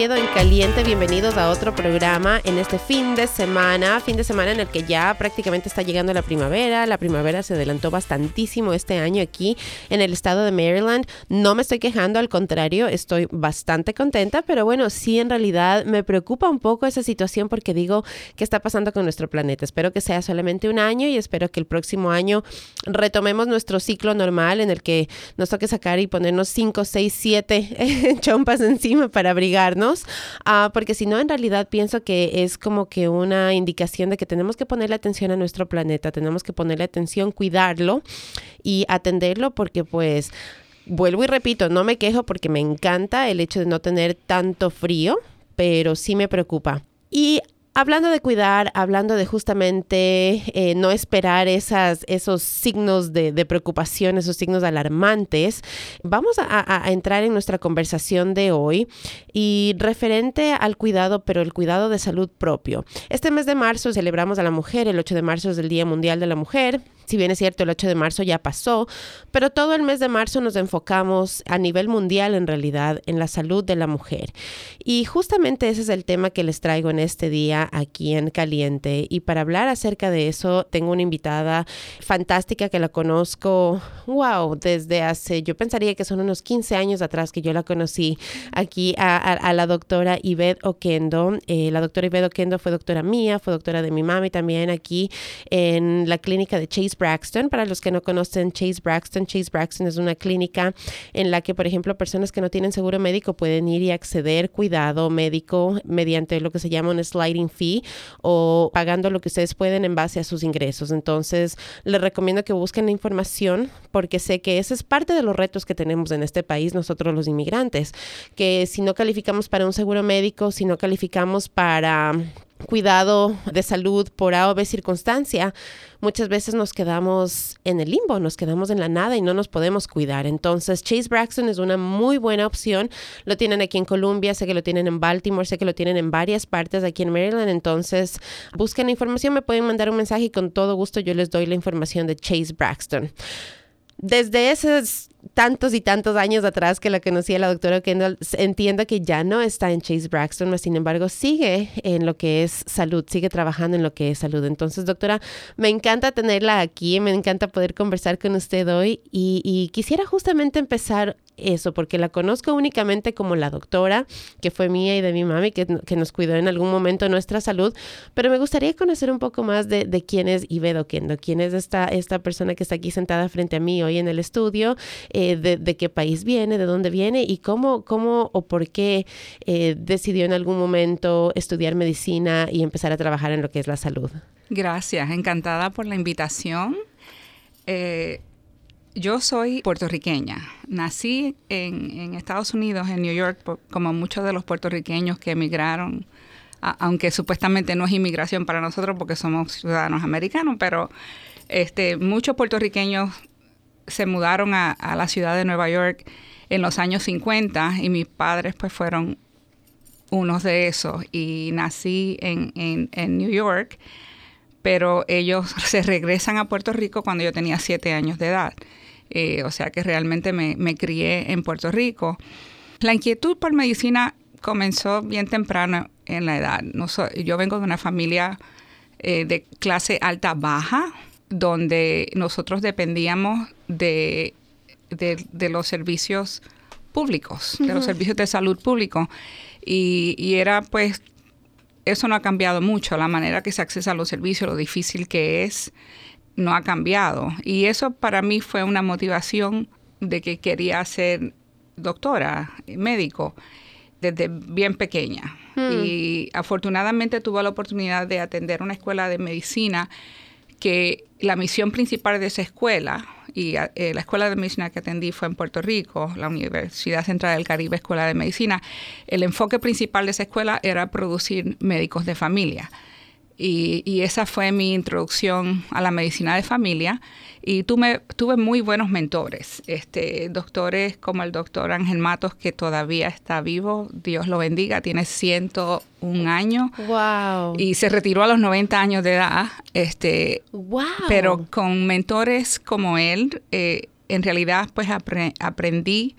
Oviedo en Caliente. Bienvenidos a otro programa en este fin de semana, fin de semana en el que ya prácticamente está llegando la primavera. La primavera se adelantó bastantísimo este año aquí en el estado de Maryland. No me estoy quejando, al contrario, estoy bastante contenta, pero bueno, sí en realidad me preocupa un poco esa situación porque digo, ¿qué está pasando con nuestro planeta? Espero que sea solamente un año y espero que el próximo año retomemos nuestro ciclo normal en el que nos toque sacar y ponernos 5, 6, 7 chompas encima para abrigarnos, uh, porque si no, en realidad pienso que es como que una indicación de que tenemos que ponerle atención a nuestro planeta, tenemos que ponerle atención, cuidarlo y atenderlo, porque pues vuelvo y repito, no me quejo porque me encanta el hecho de no tener tanto frío, pero sí me preocupa. Y Hablando de cuidar, hablando de justamente eh, no esperar esas, esos signos de, preocupación, esos signos alarmantes, vamos a, a, entrar en nuestra conversación de hoy y referente al cuidado, pero el cuidado de salud propio. Este mes de marzo celebramos a la mujer, el 8 de marzo es el Día Mundial de la Mujer. Si bien es cierto, el 8 de marzo ya pasó, pero todo el mes de marzo nos enfocamos a nivel mundial en realidad en la salud de la mujer. Y justamente ese es el tema que les traigo en este día aquí en Caliente. Y para hablar acerca de eso, tengo una invitada fantástica que la conozco, wow, desde hace, yo pensaría que son unos 15 años atrás que yo la conocí aquí a, la doctora Yvette Oquendo. Eh, la doctora Yvette Oquendo fue doctora mía, fue doctora de mi mami también aquí en la clínica de Chase Braxton. Para los que no conocen Chase Braxton, Chase Braxton es una clínica en la que, por ejemplo, personas que no tienen seguro médico pueden ir y acceder cuidado médico mediante lo que se llama un sliding fee o pagando lo que ustedes pueden en base a sus ingresos. Entonces, les recomiendo que busquen la información porque sé que ese es parte de los retos que tenemos en este país nosotros los inmigrantes, que si no calificamos para un seguro médico, si no calificamos para cuidado de salud por A o B circunstancia, muchas veces nos quedamos en el limbo, nos quedamos en la nada y no nos podemos cuidar. Entonces, Chase Braxton es una muy buena opción. Lo tienen aquí en Columbia, sé que lo tienen en Baltimore, sé que lo tienen en varias partes aquí en Maryland. Entonces, busquen la información, me pueden mandar un mensaje y con todo gusto yo les doy la información de Chase Braxton. Desde esos tantos y tantos años atrás que la conocí a la doctora Kendall, entiendo que ya no está en Chase Braxton, sin embargo sigue en lo que es salud, sigue trabajando en lo que es salud. Entonces, doctora, me encanta tenerla aquí, me encanta poder conversar con usted hoy y, y quisiera justamente empezar eso, porque la conozco únicamente como la doctora, que fue mía y de mi mami, que, que nos cuidó en algún momento nuestra salud, pero me gustaría conocer un poco más de, de quién es Ibedo Kendo, quién es esta, esta persona que está aquí sentada frente a mí hoy en el estudio, eh, de, de, qué país viene, de dónde viene y cómo, cómo o por qué eh, decidió en algún momento estudiar medicina y empezar a trabajar en lo que es la salud. Gracias, encantada por la invitación. Eh, yo soy puertorriqueña. Nací en, en, Estados Unidos, en New York, como muchos de los puertorriqueños que emigraron, aunque supuestamente no es inmigración para nosotros porque somos ciudadanos americanos, pero este, muchos puertorriqueños se mudaron a, la ciudad de Nueva York en los años 50 y mis padres pues fueron unos de esos y nací en, en, en New York, pero ellos se regresan a Puerto Rico cuando yo tenía siete años de edad. Eh, o sea que realmente me, me, crié en Puerto Rico. La inquietud por medicina comenzó bien temprano en la edad. No so, yo vengo de una familia eh, de clase alta-baja, donde nosotros dependíamos de, de, de los servicios públicos, uh -huh. de los servicios de salud público. Y, y, era pues, eso no ha cambiado mucho, la manera que se accesa a los servicios, lo difícil que es no ha cambiado. Y eso para mí fue una motivación de que quería ser doctora, médico, desde bien pequeña. Mm. Y afortunadamente tuve la oportunidad de atender una escuela de medicina que la misión principal de esa escuela, y eh, la escuela de medicina que atendí fue en Puerto Rico, la Universidad Central del Caribe Escuela de Medicina, el enfoque principal de esa escuela era producir médicos de familia. Y, y, esa fue mi introducción a la medicina de familia. Y tuve, tuve muy buenos mentores, este, doctores como el doctor Ángel Matos, que todavía está vivo, Dios lo bendiga, tiene 101 años. Wow. Y se retiró a los 90 años de edad. Este, wow. Pero con mentores como él, eh, en realidad pues apre aprendí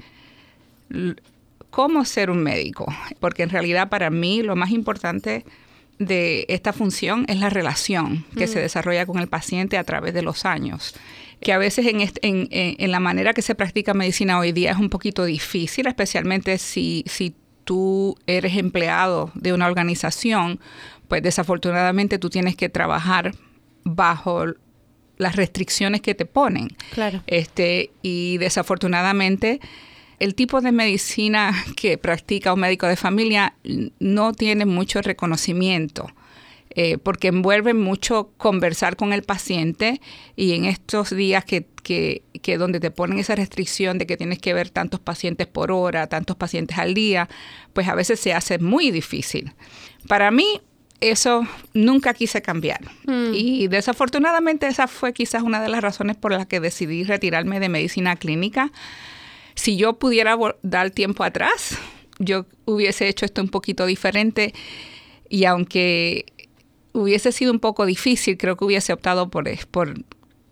cómo ser un médico, porque en realidad para mí lo más importante de esta función es la relación que se desarrolla con el paciente a través de los años que a veces en, en, en, la manera que se practica medicina hoy día es un poquito difícil, especialmente si, si tú eres empleado de una organización, pues desafortunadamente tú tienes que trabajar bajo las restricciones que te ponen. Claro. Este, y desafortunadamente el tipo de medicina que practica un médico de familia no tiene mucho reconocimiento. Eh, porque envuelve mucho conversar con el paciente y en estos días que, que, que, donde te ponen esa restricción de que tienes que ver tantos pacientes por hora, tantos pacientes al día, pues a veces se hace muy difícil. Para mí, eso nunca quise cambiar. Mm. Y desafortunadamente esa fue quizás una de las razones por las que decidí retirarme de medicina clínica. Si yo pudiera dar tiempo atrás, yo hubiese hecho esto un poquito diferente. Y aunque hubiese sido un poco difícil, creo que hubiese optado por, por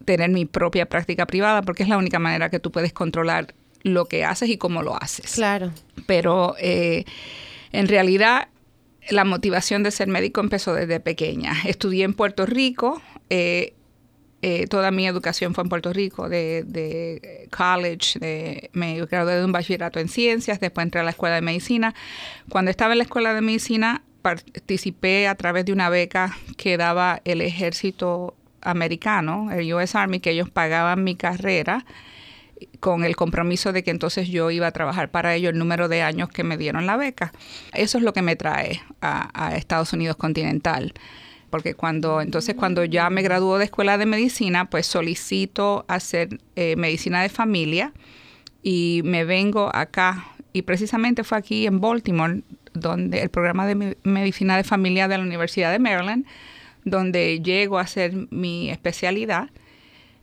tener mi propia práctica privada, porque es la única manera que tú puedes controlar lo que haces y cómo lo haces. Claro. Pero eh, en realidad la motivación de ser médico empezó desde pequeña. Estudié en Puerto Rico, eh, eh, toda mi educación fue en Puerto Rico, de, college, me gradué de un bachillerato en ciencias, después entré a la escuela de medicina. Cuando estaba en la escuela de medicina, participé a través de una beca que daba el ejército americano, el US Army, que ellos pagaban mi carrera con el compromiso de que entonces yo iba a trabajar para ellos el número de años que me dieron la beca. Eso es lo que me trae a, Estados Unidos continental. Porque cuando, entonces cuando ya me graduó de escuela de medicina, pues solicito hacer eh, medicina de familia y me vengo acá. Y precisamente fue aquí en Baltimore, donde el programa de medicina de familia de la Universidad de Maryland, donde llego a hacer mi especialidad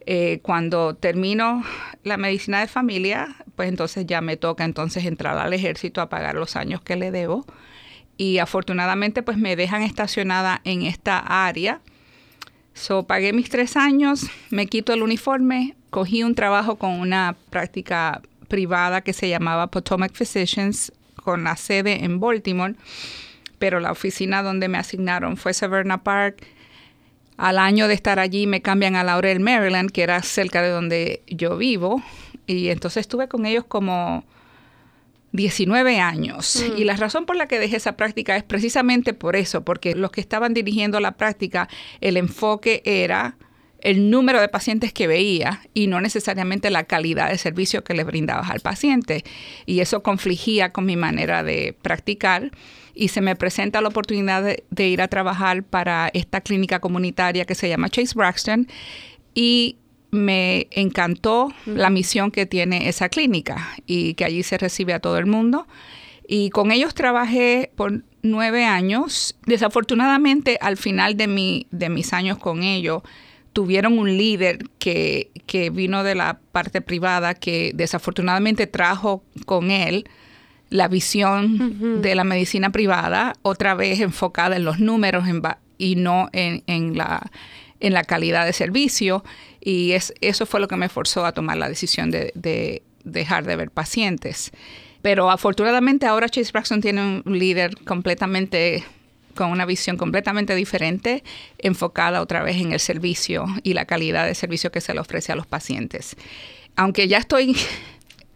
eh, cuando termino la medicina de familia, pues entonces ya me toca entonces entrar al ejército a pagar los años que le debo. Y afortunadamente pues me dejan estacionada en esta área. So, pagué mis tres años, me quito el uniforme, cogí un trabajo con una práctica privada que se llamaba Potomac Physicians, con la sede en Baltimore, pero la oficina donde me asignaron fue Severna Park al año de estar allí me cambian a Laurel, Maryland, que era cerca de donde yo vivo. Y entonces estuve con ellos como 19 años. Mm. Y la razón por la que dejé esa práctica es precisamente por eso, porque los que estaban dirigiendo la práctica, el enfoque era el número de pacientes que veía y no necesariamente la calidad de servicio que le brindabas al paciente. Y eso confligía con mi manera de practicar y se me presenta la oportunidad de, ir a trabajar para esta clínica comunitaria que se llama Chase Braxton y me encantó la misión que tiene esa clínica y que allí se recibe a todo el mundo. Y con ellos trabajé por nueve años. Desafortunadamente, al final de, mi, de mis años con ellos, tuvieron un líder que, que vino de la parte privada que desafortunadamente trajo con él la visión de la medicina privada, otra vez enfocada en los números y no en, la, en la calidad de servicio. Y es, eso fue lo que me forzó a tomar la decisión de, dejar de ver pacientes. Pero afortunadamente ahora Chase Braxton tiene un líder completamente con una visión completamente diferente, enfocada otra vez en el servicio y la calidad de servicio que se le ofrece a los pacientes. Aunque ya estoy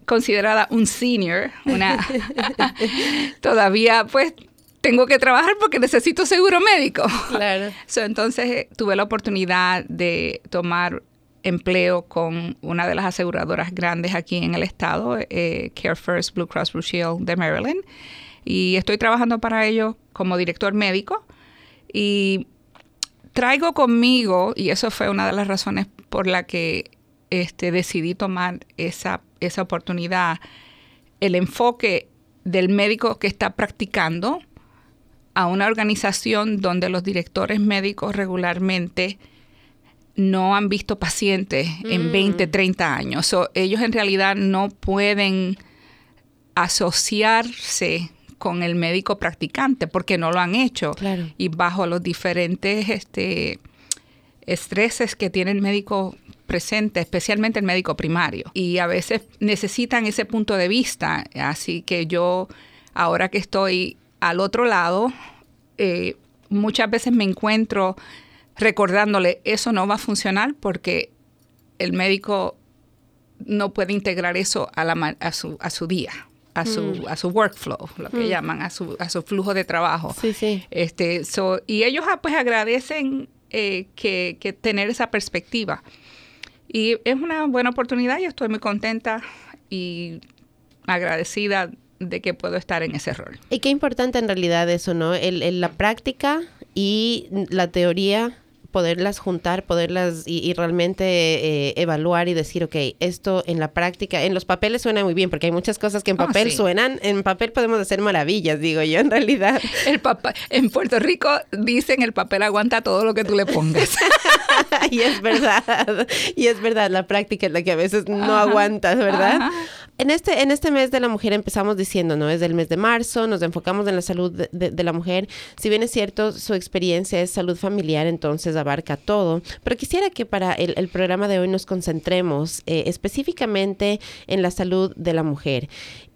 considerada un senior, una todavía pues tengo que trabajar porque necesito seguro médico. Claro. entonces eh, tuve la oportunidad de tomar empleo con una de las aseguradoras grandes aquí en el estado, eh, Care First Blue Cross Blue Shield de Maryland, y estoy trabajando para ellos como director médico y traigo conmigo, y eso fue una de las razones por la que este, decidí tomar esa, esa oportunidad, el enfoque del médico que está practicando a una organización donde los directores médicos regularmente no han visto pacientes en 20, mm. 30 años. ellos en realidad no pueden asociarse con el médico practicante porque no lo han hecho. Y bajo los diferentes este, estreses que tiene el médico presente, especialmente el médico primario. Y a veces necesitan ese punto de vista. Así que yo, ahora que estoy al otro lado, eh, muchas veces me encuentro recordándole, eso no va a funcionar porque el médico no puede integrar eso a, la, a, su, a su día. A su, mm. a su workflow, lo que mm. llaman, a su, a su flujo de trabajo. Sí, sí. Este, y ellos ah, pues agradecen eh, que, que, tener esa perspectiva. Y es una buena oportunidad, yo estoy muy contenta y agradecida de que puedo estar en ese rol. Y qué importante en realidad eso, ¿no? El, la práctica y la teoría poderlas juntar, poderlas y, realmente eh, evaluar y decir, ok, esto en la práctica, en los papeles suena muy bien, porque hay muchas cosas que en oh, papel suenan, en papel podemos hacer maravillas, digo yo, en realidad. El papel, en Puerto Rico dicen el papel aguanta todo lo que tú le pongas. y es verdad, y es verdad, la práctica es la que a veces no aguantas, ¿verdad? En este, en este mes de la mujer empezamos diciendo, ¿no? Es del mes de marzo, nos enfocamos en la salud de, la mujer. Si bien es cierto, su experiencia es salud familiar, entonces abarca todo. Pero quisiera que para el, programa de hoy nos concentremos eh, específicamente en la salud de la mujer.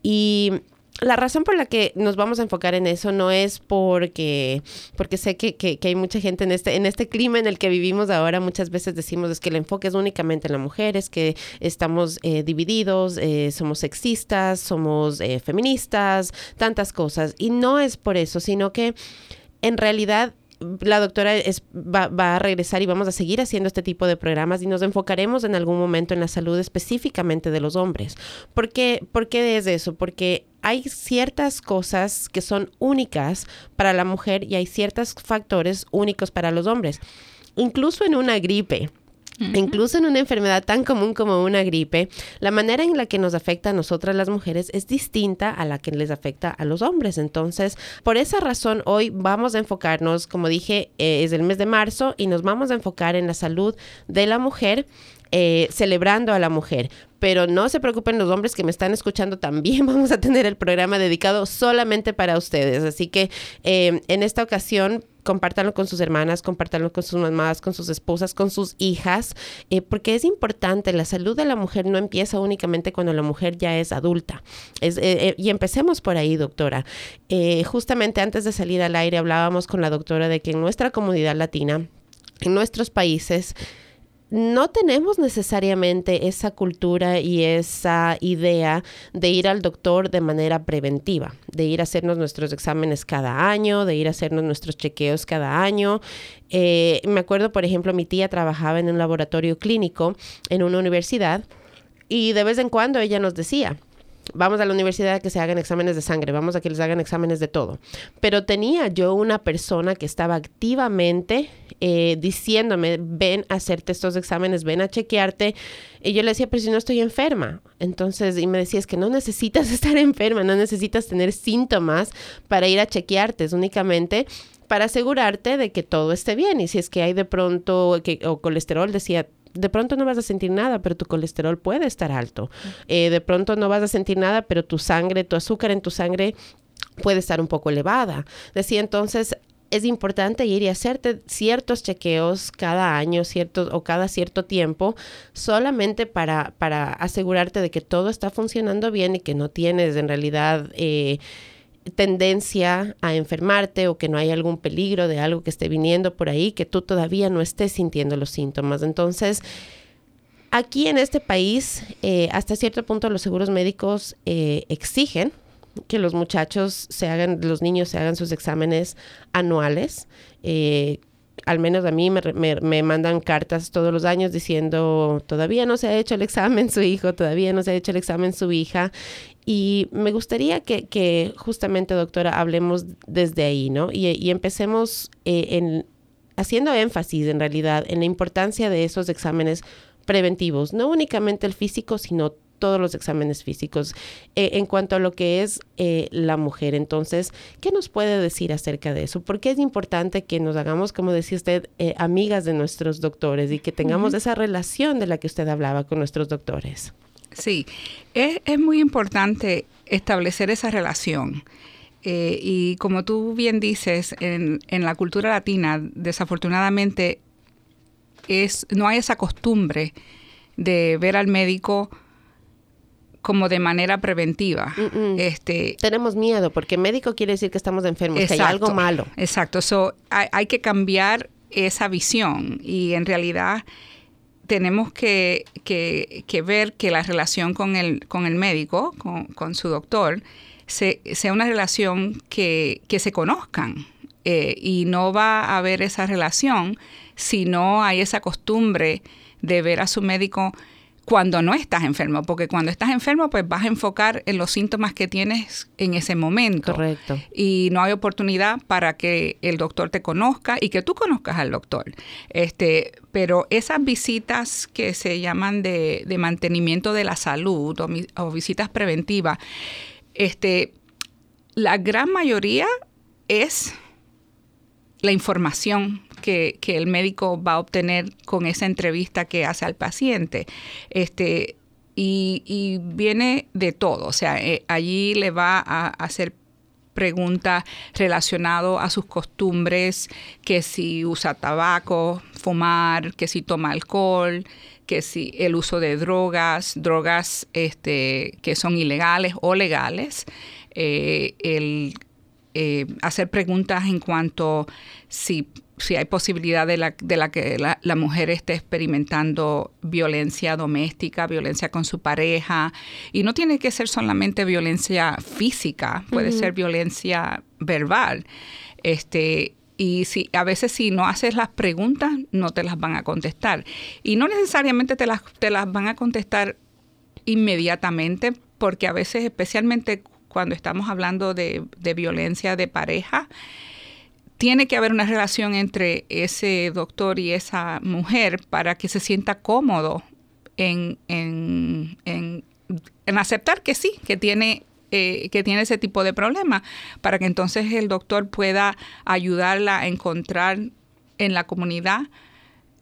Y la razón por la que nos vamos a enfocar en eso no es porque, porque sé que, que, hay mucha gente en este, en este clima en el que vivimos ahora, muchas veces decimos es que el enfoque es únicamente en la mujer, es que estamos eh, divididos, eh, somos sexistas, somos eh, feministas, tantas cosas. Y no es por eso, sino que en realidad la doctora es, va, a regresar y vamos a seguir haciendo este tipo de programas y nos enfocaremos en algún momento en la salud específicamente de los hombres. ¿Por ¿Por qué es eso? Porque hay ciertas cosas que son únicas para la mujer y hay ciertos factores únicos para los hombres. Incluso en una gripe, Incluso en una enfermedad tan común como una gripe, la manera en la que nos afecta a nosotras las mujeres es distinta a la que les afecta a los hombres. Entonces, por esa razón, hoy vamos a enfocarnos, como dije, eh, es el mes de marzo y nos vamos a enfocar en la salud de la mujer. Eh, celebrando a la mujer. Pero no se preocupen los hombres que me están escuchando, también vamos a tener el programa dedicado solamente para ustedes. Así que eh, en esta ocasión compártanlo con sus hermanas, compártanlo con sus mamás, con sus esposas, con sus hijas, eh, porque es importante, la salud de la mujer no empieza únicamente cuando la mujer ya es adulta. Es, eh, y empecemos por ahí, doctora. justamente antes de salir al aire hablábamos con la doctora de que en nuestra comunidad latina, en nuestros países, no tenemos necesariamente esa cultura y esa idea de ir al doctor de manera preventiva, de ir a hacernos nuestros exámenes cada año, de ir a hacernos nuestros chequeos cada año. Eh, me acuerdo, por ejemplo, mi tía trabajaba en un laboratorio clínico en una universidad y de vez en cuando ella nos decía, vamos a la universidad a que se hagan exámenes de sangre, vamos a que les hagan exámenes de todo. Pero tenía yo una persona que estaba activamente eh, diciéndome, ven a hacerte estos exámenes, ven a chequearte. Y yo le decía, pero si no estoy enferma. Entonces, y me decía, es que no necesitas estar enferma, no necesitas tener síntomas para ir a chequearte, es únicamente para asegurarte de que todo esté bien. Y si es que hay de pronto, que, o colesterol, decía, de pronto no vas a sentir nada, pero tu colesterol puede estar alto. Eh, de pronto no vas a sentir nada, pero tu sangre, tu azúcar en tu sangre puede estar un poco elevada. Decía entonces, es importante ir y hacerte ciertos chequeos cada año ciertos, o cada cierto tiempo solamente para, para asegurarte de que todo está funcionando bien y que no tienes en realidad... Eh, tendencia a enfermarte o que no hay algún peligro de algo que esté viniendo por ahí, que tú todavía no estés sintiendo los síntomas. Entonces, aquí en este país, eh, hasta cierto punto los seguros médicos eh, exigen que los muchachos se hagan, los niños se hagan sus exámenes anuales. Eh, al menos a mí me, me, mandan cartas todos los años diciendo, todavía no se ha hecho el examen su hijo, todavía no se ha hecho el examen su hija. Y me gustaría que, que justamente, doctora, hablemos desde ahí, ¿no? Y, y empecemos eh, en, haciendo énfasis, en realidad, en la importancia de esos exámenes preventivos, no únicamente el físico, sino todos los exámenes físicos eh, en cuanto a lo que es eh, la mujer. Entonces, ¿qué nos puede decir acerca de eso? Porque es importante que nos hagamos, como decía usted, amigas de nuestros doctores y que tengamos esa relación de la que usted hablaba con nuestros doctores. Sí, es, muy importante establecer esa relación. Eh, y como tú bien dices, en, la cultura latina, desafortunadamente, es, no hay esa costumbre de ver al médico como de manera preventiva. Este, Tenemos miedo porque médico quiere decir que estamos enfermos, que hay algo malo. Exacto, so, hay, que cambiar esa visión y en realidad tenemos que, ver que la relación con el, con el médico, con, su doctor, sea una relación que, se conozcan. Eh, y no va a haber esa relación si no hay esa costumbre de ver a su médico cuando no estás enfermo, porque cuando estás enfermo, pues vas a enfocar en los síntomas que tienes en ese momento. Correcto. Y no hay oportunidad para que el doctor te conozca y que tú conozcas al doctor. Este, pero esas visitas que se llaman de, mantenimiento de la salud o, visitas preventivas, este, la gran mayoría es la información que, el médico va a obtener con esa entrevista que hace al paciente. Este, y, viene de todo, o sea, eh, allí le va a hacer preguntas relacionadas a sus costumbres, que si usa tabaco, fumar, que si toma alcohol, que si el uso de drogas, drogas este, que son ilegales o legales, eh, el eh, hacer preguntas en cuanto si si hay posibilidad de la, de la que la, mujer esté experimentando violencia doméstica, violencia con su pareja. Y no tiene que ser solamente violencia física, puede ser violencia verbal. Este, y si a veces si no haces las preguntas, no te las van a contestar. Y no necesariamente te las, te las van a contestar inmediatamente, porque a veces, especialmente cuando estamos hablando de, de violencia de pareja, tiene que haber una relación entre ese doctor y esa mujer para que se sienta cómodo en, aceptar que sí, que tiene eh, que tiene ese tipo de problema, para que entonces el doctor pueda ayudarla a encontrar en la comunidad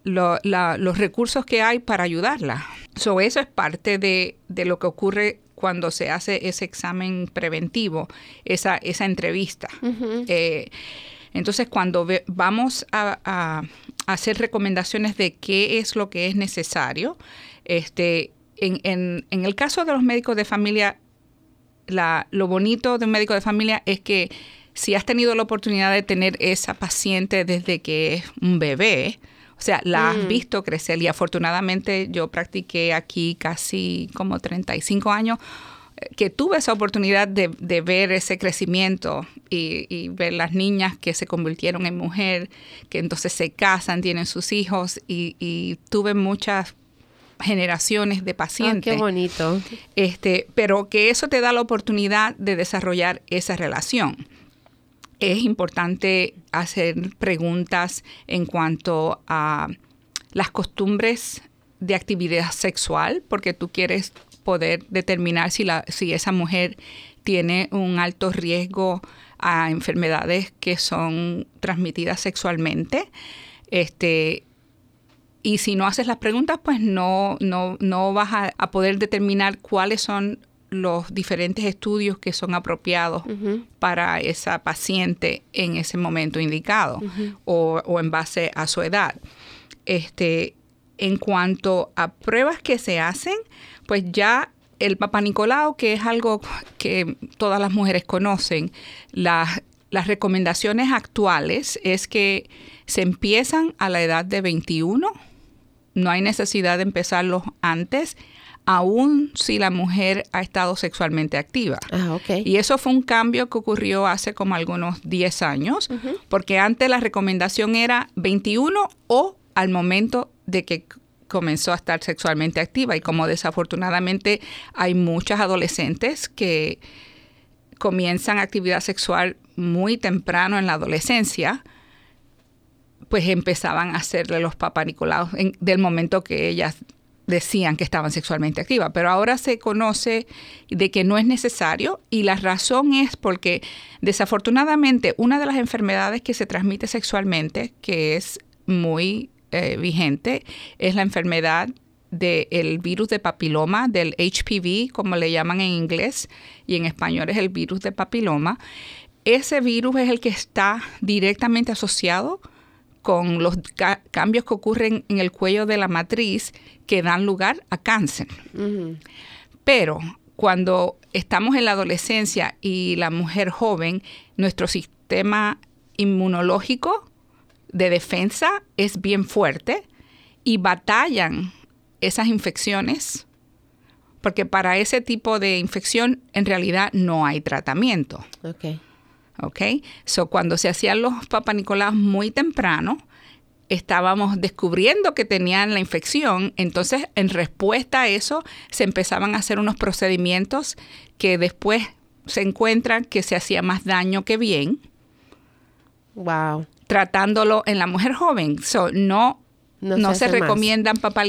los recursos que hay para ayudarla. So, eso es parte de, lo que ocurre cuando se hace ese examen preventivo, esa, esa entrevista. Entonces, cuando vamos a, hacer recomendaciones de qué es lo que es necesario, este, en, el caso de los médicos de familia, lo bonito de un médico de familia es que si has tenido la oportunidad de tener esa paciente desde que es un bebé, o sea, la has mm. visto crecer y afortunadamente yo practiqué aquí casi como 35 años que tuve esa oportunidad de, ver ese crecimiento y, ver las niñas que se convirtieron en mujer, que entonces se casan, tienen sus hijos y, tuve muchas generaciones de pacientes. qué bonito. Este, pero que eso te da la oportunidad de desarrollar esa relación. Es importante hacer preguntas en cuanto a las costumbres de actividad sexual, porque tú quieres poder determinar si, la, si esa mujer tiene un alto riesgo a enfermedades que son transmitidas sexualmente. Este, y si no haces las preguntas, pues no, no, no vas a, poder determinar cuáles son los diferentes estudios que son apropiados para esa paciente en ese momento indicado o, o, en base a su edad. Este, en cuanto a pruebas que se hacen, pues ya el Papa Nicolau, que es algo que todas las mujeres conocen, las, las recomendaciones actuales es que se empiezan a la edad de 21, no hay necesidad de empezarlos antes, aun si la mujer ha estado sexualmente activa. Ah, okay. Y eso fue un cambio que ocurrió hace como algunos 10 años, porque antes la recomendación era 21 o al momento de que comenzó a estar sexualmente activa y como desafortunadamente hay muchas adolescentes que comienzan actividad sexual muy temprano en la adolescencia, pues empezaban a hacerle los papanicolados del momento que ellas decían que estaban sexualmente activas. Pero ahora se conoce de que no es necesario y la razón es porque desafortunadamente una de las enfermedades que se transmite sexualmente, que es muy eh, vigente es la enfermedad del virus de papiloma, del HPV, como le llaman en inglés, y en español es el virus de papiloma. Ese virus es el que está directamente asociado con los cambios que ocurren en el cuello de la matriz que dan lugar a cáncer. Pero cuando estamos en la adolescencia y la mujer joven, nuestro sistema inmunológico de defensa es bien fuerte y batallan esas infecciones porque para ese tipo de infección en realidad no hay tratamiento. Ok. Ok. So, cuando se hacían los papanicolaos muy temprano, estábamos descubriendo que tenían la infección, entonces en respuesta a eso se empezaban a hacer unos procedimientos que después se encuentran que se hacía más daño que bien. Wow. Tratándolo en la mujer joven. So, no no, se, recomiendan papá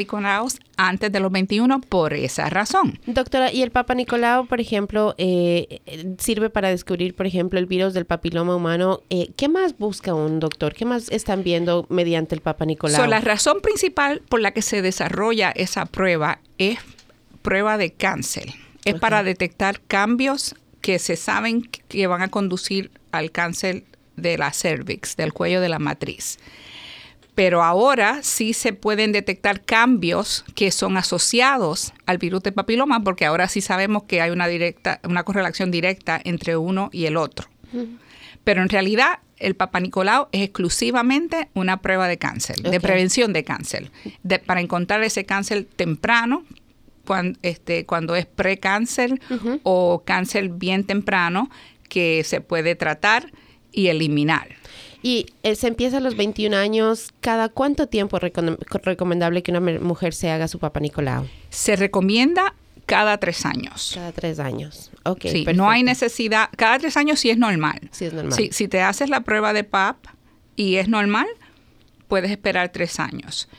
antes de los 21 por esa razón. Doctora, ¿y el Papa Nicolau, por ejemplo, eh, sirve para descubrir, por ejemplo, el virus del papiloma humano? Eh, ¿Qué más busca un doctor? ¿Qué más están viendo mediante el Papa Nicolau? la razón principal por la que se desarrolla esa prueba es prueba de cáncer. Es para detectar cambios que se saben que van a conducir al cáncer de la cervix, del cuello de la matriz pero ahora sí se pueden detectar cambios que son asociados al virus de papiloma, porque ahora sí sabemos que hay una, directa, una correlación directa entre uno y el otro. Pero en realidad el Papa Nicolau es exclusivamente una prueba de cáncer, de prevención de cáncer, para encontrar ese cáncer temprano, cuando, este, cuando es precáncer o cáncer bien temprano, que se puede tratar y eliminar. Y eh, se empieza a los 21 años. ¿Cada cuánto tiempo es recomendable que una mujer se haga su papá Nicolau? Se recomienda cada tres años. Cada tres años. Ok. Sí, no hay necesidad. Cada tres años sí es normal. Sí es normal. Si, si te haces la prueba de PAP y es normal, puedes esperar tres años.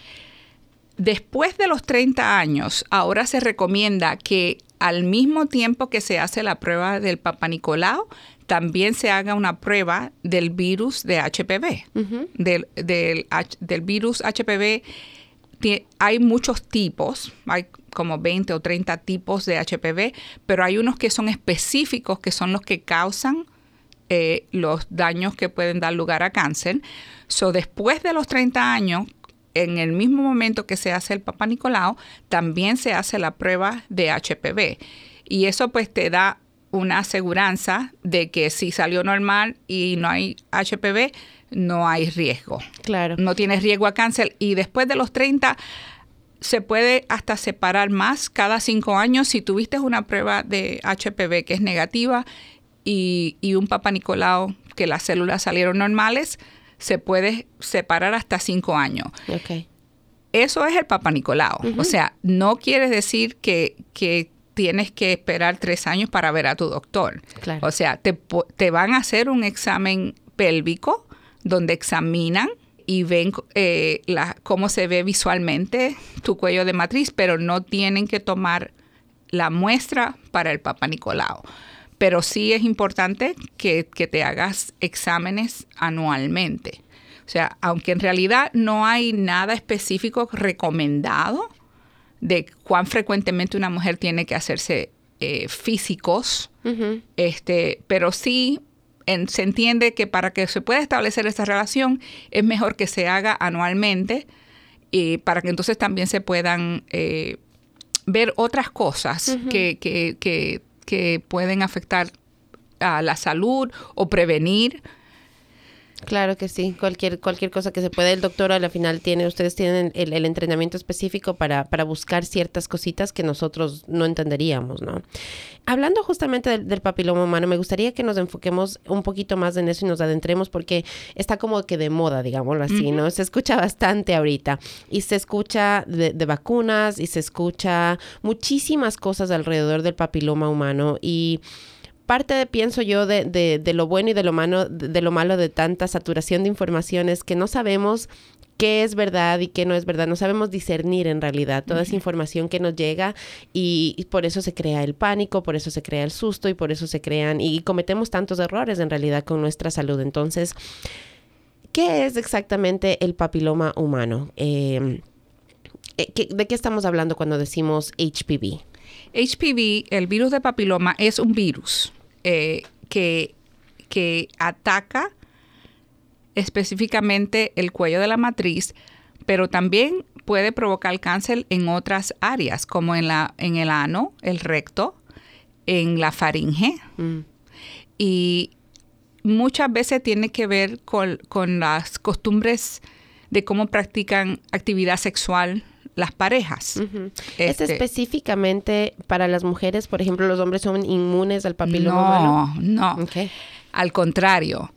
Después de los 30 años, ahora se recomienda que al mismo tiempo que se hace la prueba del Papa Nicolau, también se haga una prueba del virus de HPV. del, del, virus HPV hay muchos tipos, hay como 20 o 30 tipos de HPV, pero hay unos que son específicos, que son los que causan eh, los daños que pueden dar lugar a cáncer. So, después de los 30 años, en el mismo momento que se hace el Papa Nicolau, también se hace la prueba de HPV. Y eso pues te da una aseguranza de que si salió normal y no hay HPV, no hay riesgo. Claro. No tienes riesgo a cáncer. Y después de los 30 se puede hasta separar más cada cinco años si tuviste una prueba de HPV que es negativa y, un Papa Nicolau que las células salieron normales, se puede separar hasta cinco años. Okay. Eso es el Papa Nicolau. O sea, no quiere decir que, que tienes que esperar tres años para ver a tu doctor. O sea, te, te, van a hacer un examen pélvico donde examinan y ven eh, la, cómo se ve visualmente tu cuello de matriz, pero no tienen que tomar la muestra para el Papa Nicolau. Pero sí es importante que, que te hagas exámenes anualmente. O sea, aunque en realidad no hay nada específico recomendado, de cuán frecuentemente una mujer tiene que hacerse eh, físicos, este, pero sí se entiende que para que se pueda establecer esta relación es mejor que se haga anualmente y para que entonces también se puedan eh, ver otras cosas que, que, que, que pueden afectar a la salud o prevenir Claro que sí, cualquier, cualquier cosa que se pueda, el doctor a la final tiene, ustedes tienen el, entrenamiento específico para, para, buscar ciertas cositas que nosotros no entenderíamos, ¿no? Hablando justamente del, papiloma humano, me gustaría que nos enfoquemos un poquito más en eso y nos adentremos porque está como que de moda, digámoslo así, ¿no? Se escucha bastante ahorita y se escucha de, de vacunas y se escucha muchísimas cosas alrededor del papiloma humano y parte de, pienso yo, de, de, lo bueno y de lo, malo, de, lo malo de tanta saturación de información es que no sabemos qué es verdad y qué no es verdad. No sabemos discernir en realidad toda esa información que nos llega y, por eso se crea el pánico, por eso se crea el susto y por eso se crean y, cometemos tantos errores en realidad con nuestra salud. Entonces, ¿qué es exactamente el papiloma humano? Em, eh, ¿De qué estamos hablando cuando decimos HPV? HPV, el virus de papiloma, es un virus eh, que, que ataca específicamente el cuello de la matriz, pero también puede provocar cáncer en otras áreas, como en, la, en el ano, el recto, en la faringe. Mm. Y muchas veces tiene que ver con, con las costumbres de cómo practican actividad sexual las parejas. ¿Es Este- específicamente para las mujeres? Por ejemplo, los hombres son inmunes al papiloma humano. No, no. Ok. Al contrario.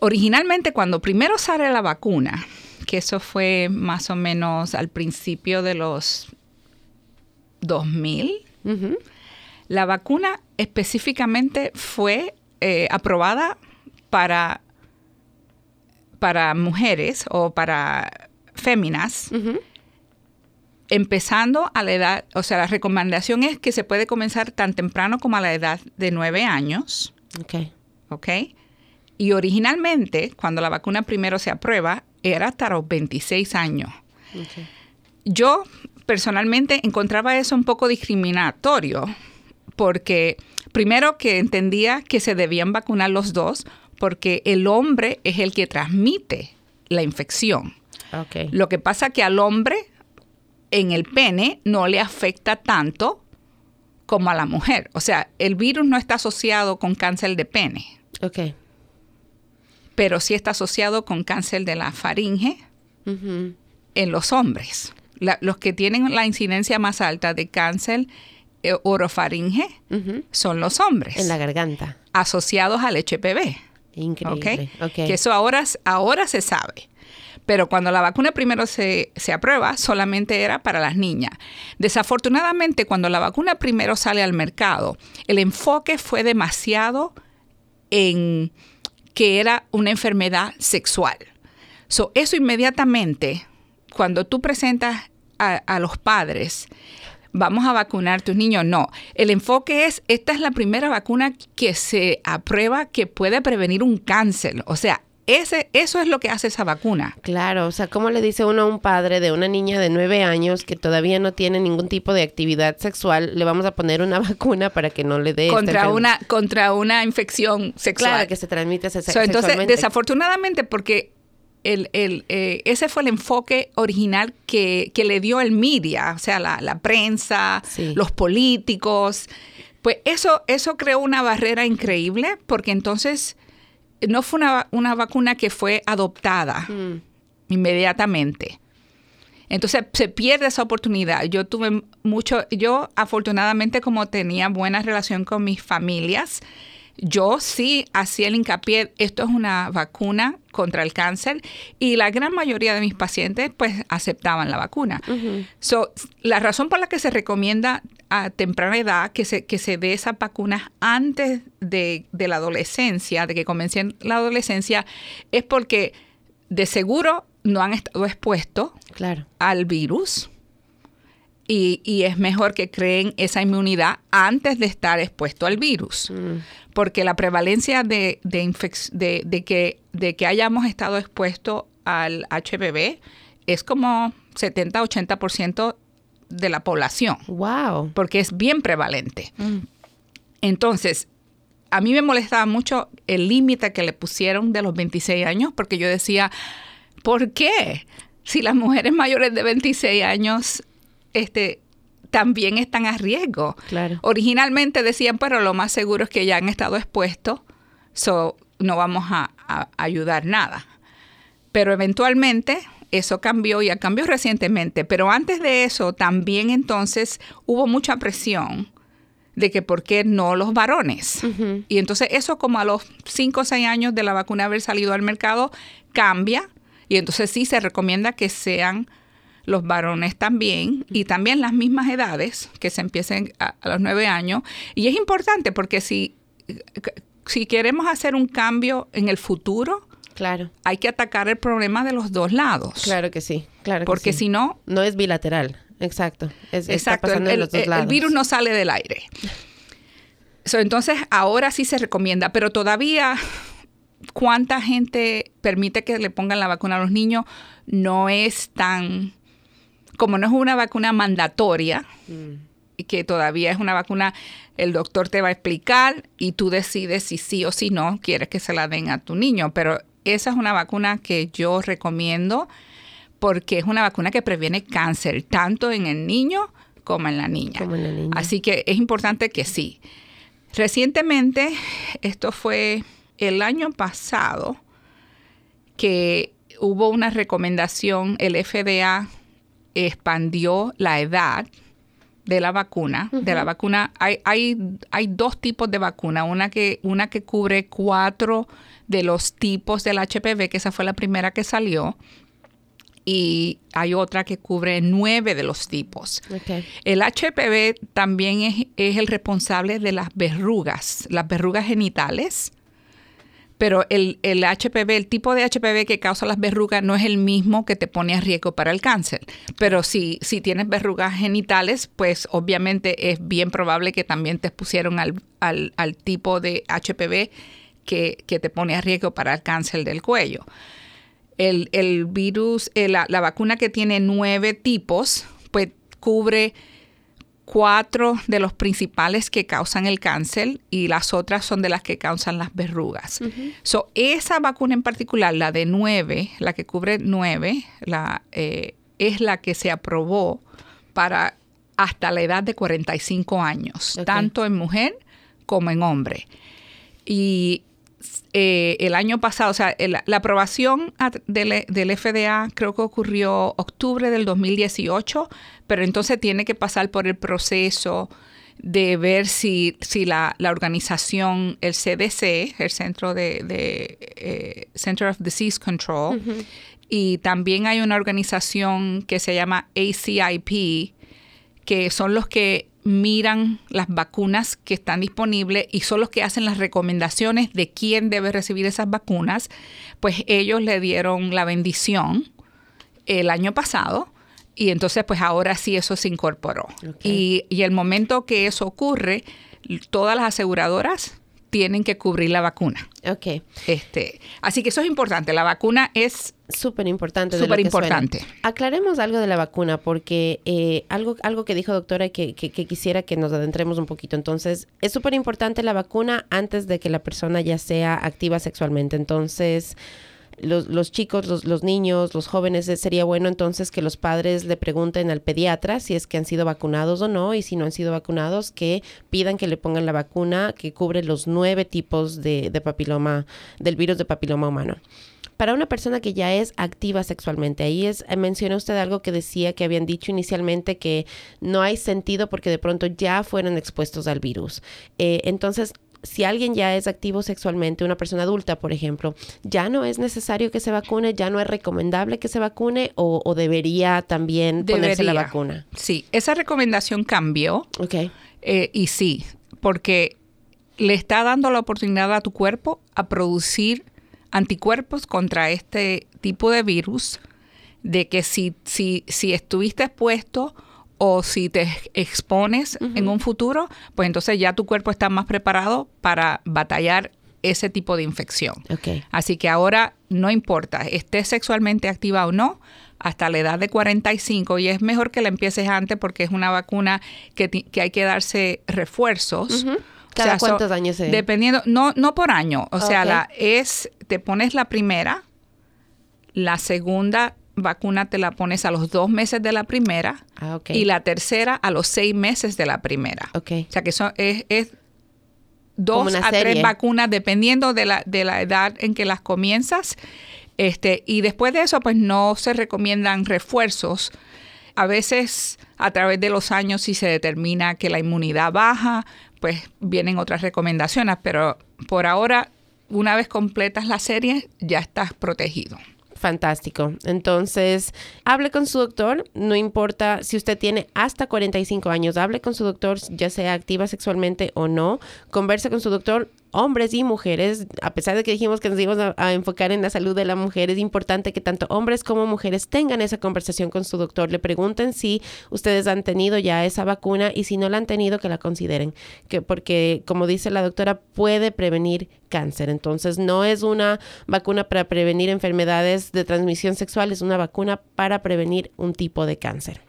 Originalmente, cuando primero sale la vacuna, que eso fue más o menos al principio de los 2000, Ujú. la vacuna específicamente fue eh, aprobada para, para mujeres o para féminas. Empezando a la edad, o sea, la recomendación es que se puede comenzar tan temprano como a la edad de 9 años. Ok. ¿ok? Y originalmente, cuando la vacuna primero se aprueba, era hasta los 26 años. ok. Yo personalmente encontraba eso un poco discriminatorio, porque primero que entendía que se debían vacunar los dos, porque el hombre es el que transmite la infección. Ok. Lo que pasa que al hombre en el pene no le afecta tanto como a la mujer. O sea, el virus no está asociado con cáncer de pene. Ok. pero sí está asociado con cáncer de la faringe en los hombres. La- los que tienen la incidencia más alta de cáncer eh, orofaringe son los hombres, En la garganta. asociados al HPV. Increíble. ¿ok? Ok. Que eso ahora, ahora se sabe. Pero cuando la vacuna primero se, se aprueba, solamente era para las niñas. Desafortunadamente, cuando la vacuna primero sale al mercado, el enfoque fue demasiado en que era una enfermedad sexual. So, eso inmediatamente, cuando tú presentas a, a los padres, vamos a vacunar a tus niños, no. El enfoque es, esta es la primera vacuna que se aprueba que puede prevenir un cáncer. O sea, ese, eso es lo que hace esa vacuna. Claro, o sea, ¿cómo le dice uno a un padre de una niña de nueve años que todavía no tiene ningún tipo de actividad sexual, le vamos a poner una vacuna para que no le dé esta Contra una, contra una infección sexual. Claro, que se transmite se- So, entonces, sexualmente. desafortunadamente, porque el, el, eh, ese fue el enfoque original que, que le dio el media, o sea, la, la prensa, Sí. los políticos. Pues eso, eso creó una barrera increíble, porque entonces no fue una, una vacuna que fue adoptada Mm, inmediatamente. Entonces se pierde esa oportunidad. Yo tuve mucho, yo afortunadamente como tenía buena relación con mis familias, yo sí hacía el hincapié, esto es una vacuna contra el cáncer y la gran mayoría de mis pacientes pues aceptaban la vacuna. So, la razón por la que se recomienda a temprana edad que se, que se dé esas vacunas antes de, de la adolescencia, de que comiencen la adolescencia, es porque de seguro no han estado expuestos Claro. al virus y, y es mejor que creen esa inmunidad antes de estar expuesto al virus. Mm, Porque la prevalencia de, de, infec- de, de que, de que hayamos estado expuestos al HPV es como 70-80% de la población, Wow. porque es bien prevalente. Mm, Entonces, a mí me molestaba mucho el límite que le pusieron de los 26 años, porque yo decía, ¿por qué? Si las mujeres mayores de 26 años este, también están a riesgo. Claro. Originalmente decían, pero lo más seguro es que ya han estado expuestos, so no vamos a, a ayudar nada. Pero eventualmente eso cambió y cambió recientemente. Pero antes de eso también entonces hubo mucha presión de que por qué no los varones. Y entonces eso como a los 5 o 6 años de la vacuna haber salido al mercado cambia y entonces sí se recomienda que sean los varones también y también las mismas edades que se empiecen a, a los 9 años. Y es importante porque si, si queremos hacer un cambio en el futuro, Claro. hay que atacar el problema de los dos lados. Claro que sí. Claro que Porque sí. si no, No es bilateral. Exacto. Es, está Exacto, el, pasando en el- los dos el lados. virus no sale del aire. So, entonces, ahora sí se recomienda, pero todavía, ¿cuánta gente permite que le pongan la vacuna a los niños? No es tan, como no es una vacuna mandatoria, Mm, que todavía es una vacuna, el doctor te va a explicar y tú decides si sí o si no quieres que se la den a tu niño, pero esa es una vacuna que yo recomiendo porque es una vacuna que previene cáncer, tanto en el niño como en la niña. Como en la niña. Así que es importante que sí. Recientemente, esto fue el año pasado, que hubo una recomendación, el FDA expandió la edad de la vacuna. De la vacuna hay, hay, hay dos tipos de vacuna. Una que, una que cubre cuatro de los tipos del HPV, que esa fue la primera que salió. Y hay otra que cubre nueve de los tipos. El HPV también es, es el responsable de las verrugas, las verrugas genitales. Pero el, el HPV, el tipo de HPV que causa las verrugas no es el mismo que te pone a riesgo para el cáncer. Pero si, si tienes verrugas genitales, pues obviamente es bien probable que también te pusieron al, al- al tipo de HPV que, que te pone a riesgo para el cáncer del cuello. El, el virus, eh, la, la vacuna que tiene nueve tipos, pues cubre cuatro de los principales que causan el cáncer y las otras son de las que causan las verrugas. So, esa vacuna en particular, la de nueve, la que cubre nueve, la, eh, es la que se aprobó para hasta la edad de 45 años, tanto en mujer como en hombre. Y eh, el año pasado, o sea, el- la aprobación del, del FDA creo que ocurrió octubre del 2018, pero entonces tiene que pasar por el proceso de ver si, si la, la organización, el CDC, el Centro de, de, eh, Center of Disease Control, y también hay una organización que se llama ACIP, que son los que miran las vacunas que están disponibles y son los que hacen las recomendaciones de quién debe recibir esas vacunas, pues ellos le dieron la bendición el año pasado y entonces pues ahora sí eso se incorporó. Y, y el momento que eso ocurre, todas las aseguradoras tienen que cubrir la vacuna. Ok. Este, así que eso es importante. La vacuna es Súper importante. súper importante. Aclaremos algo de la vacuna porque eh, algo, algo que dijo doctora que, que- que quisiera que nos adentremos un poquito. Entonces, es súper importante la vacuna antes de que la persona ya sea activa sexualmente. Entonces, los, los chicos, los, los niños, los jóvenes, eh, sería bueno entonces que los padres le pregunten al pediatra si es que han sido vacunados o no y si no han sido vacunados, que pidan que le pongan la vacuna que cubre los nueve tipos de, de papiloma, del virus de papiloma humano para una persona que ya es activa sexualmente, ahí es, eh, menciona usted algo que decía que habían dicho inicialmente que no hay sentido porque de pronto ya fueron expuestos al virus. Eh, entonces, si alguien ya es activo sexualmente, una persona adulta, por ejemplo, ya no es necesario que se vacune, ya no es recomendable que se vacune o, o debería también ponerse la vacuna. Sí, esa recomendación cambió. Ok, eh, y sí, porque le está dando la oportunidad a tu cuerpo a producir anticuerpos contra este tipo de virus, de que si, si, si estuviste expuesto o si te expones en un futuro, pues entonces ya tu cuerpo está más preparado para batallar ese tipo de infección. ok. Así que ahora no importa, estés sexualmente activa o no, hasta la edad de 45, y es mejor que la empieces antes porque es una vacuna que, hay que darse refuerzos. Ujú. O ¿Cada sea, so- cuántos años se- Dependiendo, no, no por año, o sea, la es, te pones la primera, la segunda vacuna te la pones a los dos meses de la primera Ah, y la tercera a los seis meses de la primera. O sea que eso es, dos a tres vacunas dependiendo de la, de la edad en que las comienzas. Este, y después de eso, pues no se recomiendan refuerzos. A veces, a través de los años, si se determina que la inmunidad baja, pues vienen otras recomendaciones. Pero por ahora, una vez completas la serie, ya estás protegido. Fantástico. Entonces, hable con su doctor, no importa si usted tiene hasta 45 años, hable con su doctor, ya sea activa sexualmente o no, converse con su doctor, hombres y mujeres, a pesar de que dijimos que nos íbamos a, enfocar en la salud de la mujer, es importante que tanto hombres como mujeres tengan esa conversación con su doctor, le pregunten si ustedes han tenido ya esa vacuna y si no la han tenido, que la consideren, que porque como dice la doctora, puede prevenir cáncer. Entonces, no es una vacuna para prevenir enfermedades de transmisión sexual, es una vacuna para prevenir un tipo de cáncer.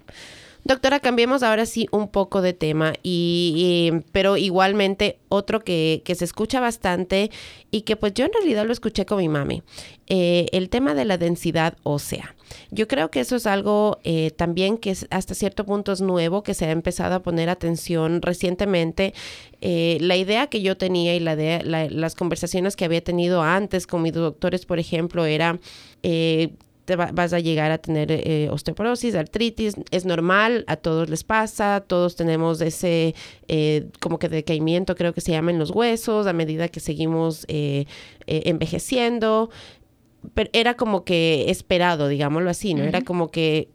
Doctora, cambiemos ahora sí un poco de tema, y, pero igualmente otro que, que se escucha bastante y que pues yo en realidad lo escuché con mi mami, eh, el tema de la densidad ósea. Yo creo que eso es algo eh, también que es, hasta cierto punto es nuevo, que se ha empezado a poner atención recientemente. Eh, la idea que yo tenía y la la- las conversaciones que había tenido antes con mis doctores, por ejemplo, era... eh, te va- vas a llegar a tener eh, osteoporosis, artritis, es normal, a todos les pasa, todos tenemos ese eh, como que decaimiento, creo que se llama en los huesos, a medida que seguimos eh, eh, envejeciendo, pero era como que esperado, digámoslo así, ¿no? Era como que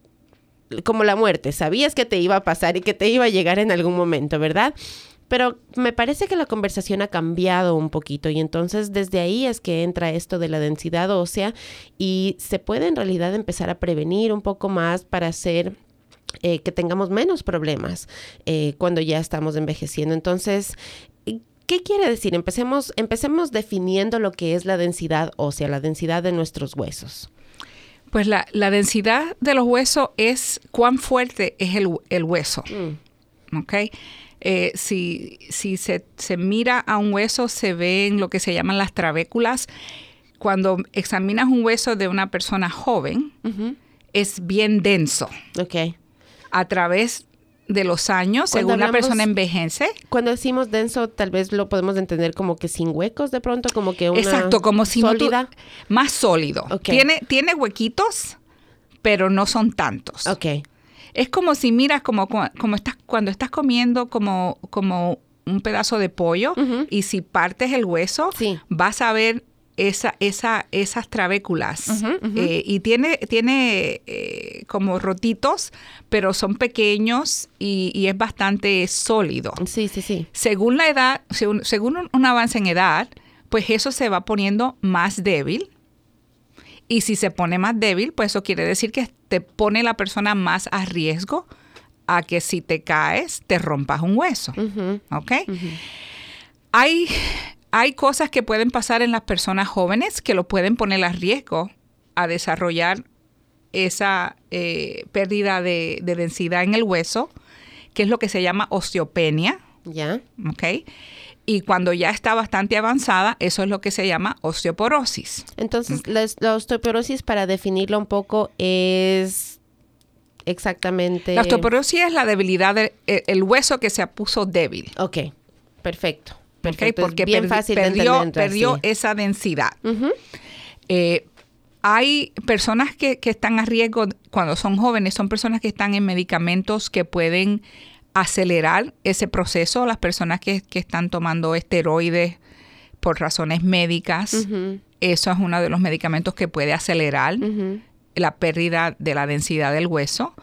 como la muerte, sabías que te iba a pasar y que te iba a llegar en algún momento, ¿verdad? Pero me parece que la conversación ha cambiado un poquito y entonces desde ahí es que entra esto de la densidad ósea y se puede en realidad empezar a prevenir un poco más para hacer eh, que tengamos menos problemas eh, cuando ya estamos envejeciendo. Entonces, ¿qué quiere decir? Empecemos, empecemos definiendo lo que es la densidad ósea, la densidad de nuestros huesos. Pues la, la densidad de los huesos es cuán fuerte es el, el hueso. ¿ok? Eh, si si se, se mira a un hueso, se ven lo que se llaman las trabéculas. Cuando examinas un hueso de una persona joven, es bien denso. Ok. A través de los años, Cuando según la persona envejece, Cuando decimos denso, tal vez lo podemos entender como que sin huecos de pronto, como que una exacto, como si no tu- sólida. más sólido. Ok. Tiene, tiene huequitos, pero no son tantos. Ok. Es como si miras como, como estás cuando estás comiendo como, como un pedazo de pollo y si partes el hueso, Sí. vas a ver esa, esa, esas trabéculas. Eh, y tiene, tiene eh, como rotitos, pero son pequeños y, y es bastante sólido. Sí, sí, sí. Según la edad, según, según un, un avance en edad, pues eso se va poniendo más débil. Y si se pone más débil, pues eso quiere decir que te pone la persona más a riesgo a que si te caes, te rompas un hueso. ¿Ok? hay, hay cosas que pueden pasar en las personas jóvenes que lo pueden poner a riesgo a desarrollar esa eh, pérdida de, de densidad en el hueso, que es lo que se llama osteopenia. Ya. ¿ok? Y cuando ya está bastante avanzada, eso es lo que se llama osteoporosis. Entonces, la, osteoporosis, para definirlo un poco, es exactamente... La osteoporosis es la debilidad del el hueso que se puso débil. Ok, perfecto. Perfecto. es Porque bien perdi- perdió, esa densidad. Eh, hay personas que, que están a riesgo cuando son jóvenes, son personas que están en medicamentos que pueden acelerar ese proceso, las personas que, que están tomando esteroides por razones médicas, eso es uno de los medicamentos que puede acelerar la pérdida de la densidad del hueso,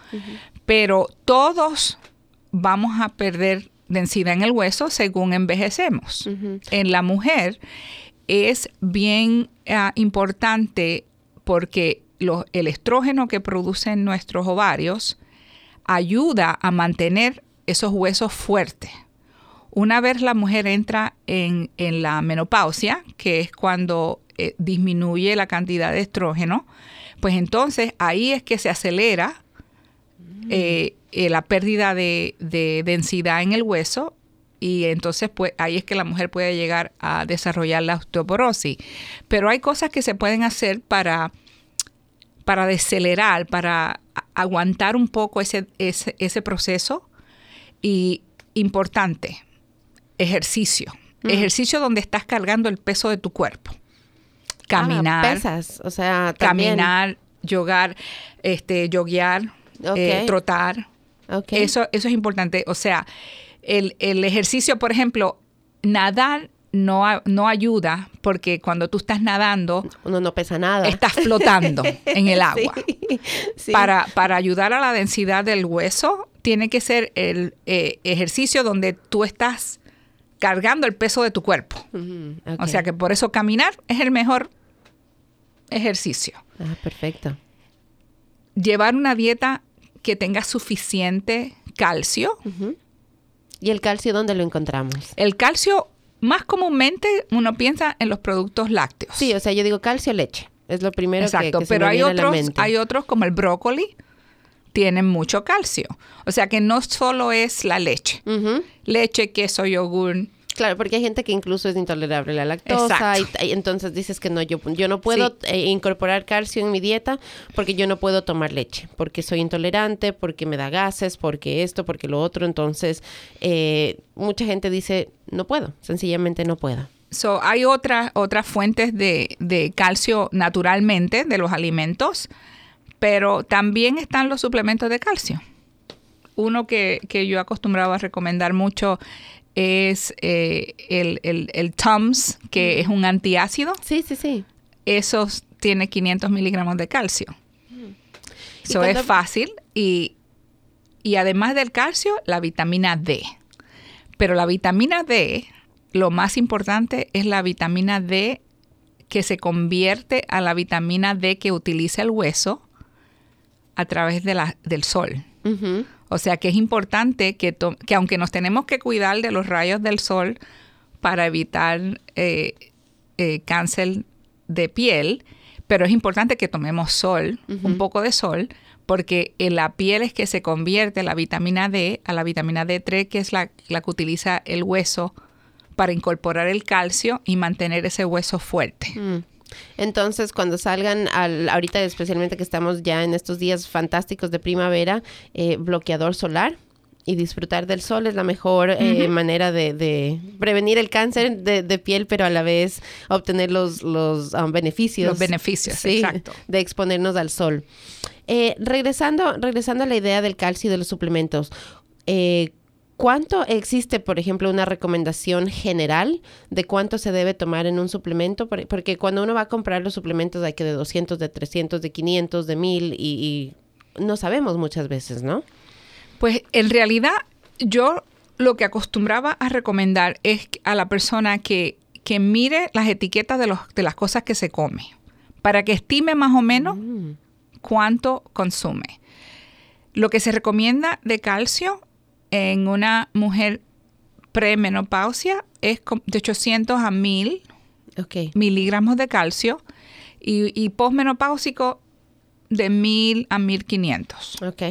pero todos vamos a perder densidad en el hueso según envejecemos. En la mujer es bien ah, importante porque el estrógeno que producen nuestros ovarios ayuda a mantener esos huesos fuertes. Una vez la mujer entra en, en la menopausia, que es cuando eh, disminuye la cantidad de estrógeno, pues entonces ahí es que se acelera eh, eh, la pérdida de, de densidad en el hueso y entonces pues ahí es que la mujer puede llegar a desarrollar la osteoporosis. Pero hay cosas que se pueden hacer para, para decelerar, para aguantar un poco ese, ese, ese proceso y importante, ejercicio. Ejercicio donde estás cargando el peso de tu cuerpo. Caminar, Ah, pesas, o sea, también. caminar, yogar, este, yoguear, eh, trotar. Eso, eso es importante. O sea, el, el ejercicio, por ejemplo, nadar no, no ayuda porque cuando tú estás nadando, Uno no pesa nada. estás flotando en el agua. Sí, sí. Para, para ayudar a la densidad del hueso, tiene que ser el eh, ejercicio donde tú estás cargando el peso de tu cuerpo. O sea que por eso caminar es el mejor ejercicio. Ah, perfecto. Llevar una dieta que tenga suficiente calcio. ¿Y el calcio dónde lo encontramos? El calcio, más comúnmente, uno piensa en los productos lácteos. Sí, o sea, yo digo calcio leche. Es lo primero Exacto, que, se pero me hay viene a la otros, mente. hay otros como el brócoli, tienen mucho calcio. O sea que no solo es la leche. Leche, queso, yogur. Claro, porque hay gente que incluso es intolerable a la lactosa y, entonces dices que no, yo, yo no puedo Sí. eh, incorporar calcio en mi dieta porque yo no puedo tomar leche, porque soy intolerante, porque me da gases, porque esto, porque lo otro. Entonces, eh, mucha gente dice, no puedo, sencillamente no puedo. So, hay otras otras fuentes de, de calcio naturalmente de los alimentos, pero también están los suplementos de calcio. Uno que, que yo acostumbraba a recomendar mucho es eh, el, el, el Tums, que es un antiácido. Sí, sí, sí. Esos tiene 500 miligramos de calcio. Eso es fácil y, y además del calcio, la vitamina D. Pero la vitamina D, lo más importante es la vitamina D que se convierte a la vitamina D que utiliza el hueso a través de la, del sol. O sea que es importante que, que aunque nos tenemos que cuidar de los rayos del sol para evitar eh, eh, cáncer de piel, pero es importante que tomemos sol, un poco de sol, porque en la piel es que se convierte la vitamina D a la vitamina D3, que es la, la que utiliza el hueso para incorporar el calcio y mantener ese hueso fuerte. Mm. Entonces, cuando salgan, al, ahorita especialmente que estamos ya en estos días fantásticos de primavera, eh, bloqueador solar y disfrutar del sol es la mejor eh, manera de, de prevenir el cáncer de, de piel, pero a la vez obtener los, los um, beneficios. Los beneficios, Sí, exacto. de exponernos al sol. Eh, regresando, regresando a la idea del calcio y de los suplementos, eh, ¿cuánto existe, por ejemplo, una recomendación general de cuánto se debe tomar en un suplemento? Por- Porque cuando uno va a comprar los suplementos hay que de 200, de 300, de 500, de 1000 y, y no sabemos muchas veces, ¿no? Pues en realidad yo lo que acostumbraba a recomendar es a la persona que, que mire las etiquetas de, los, de las cosas que se come, para que estime más o menos cuánto consume. Lo que se recomienda de calcio en una mujer premenopausia es de 800 a 1000 Ok. miligramos de calcio y, y posmenopáusico de 1000 a 1500. Ok.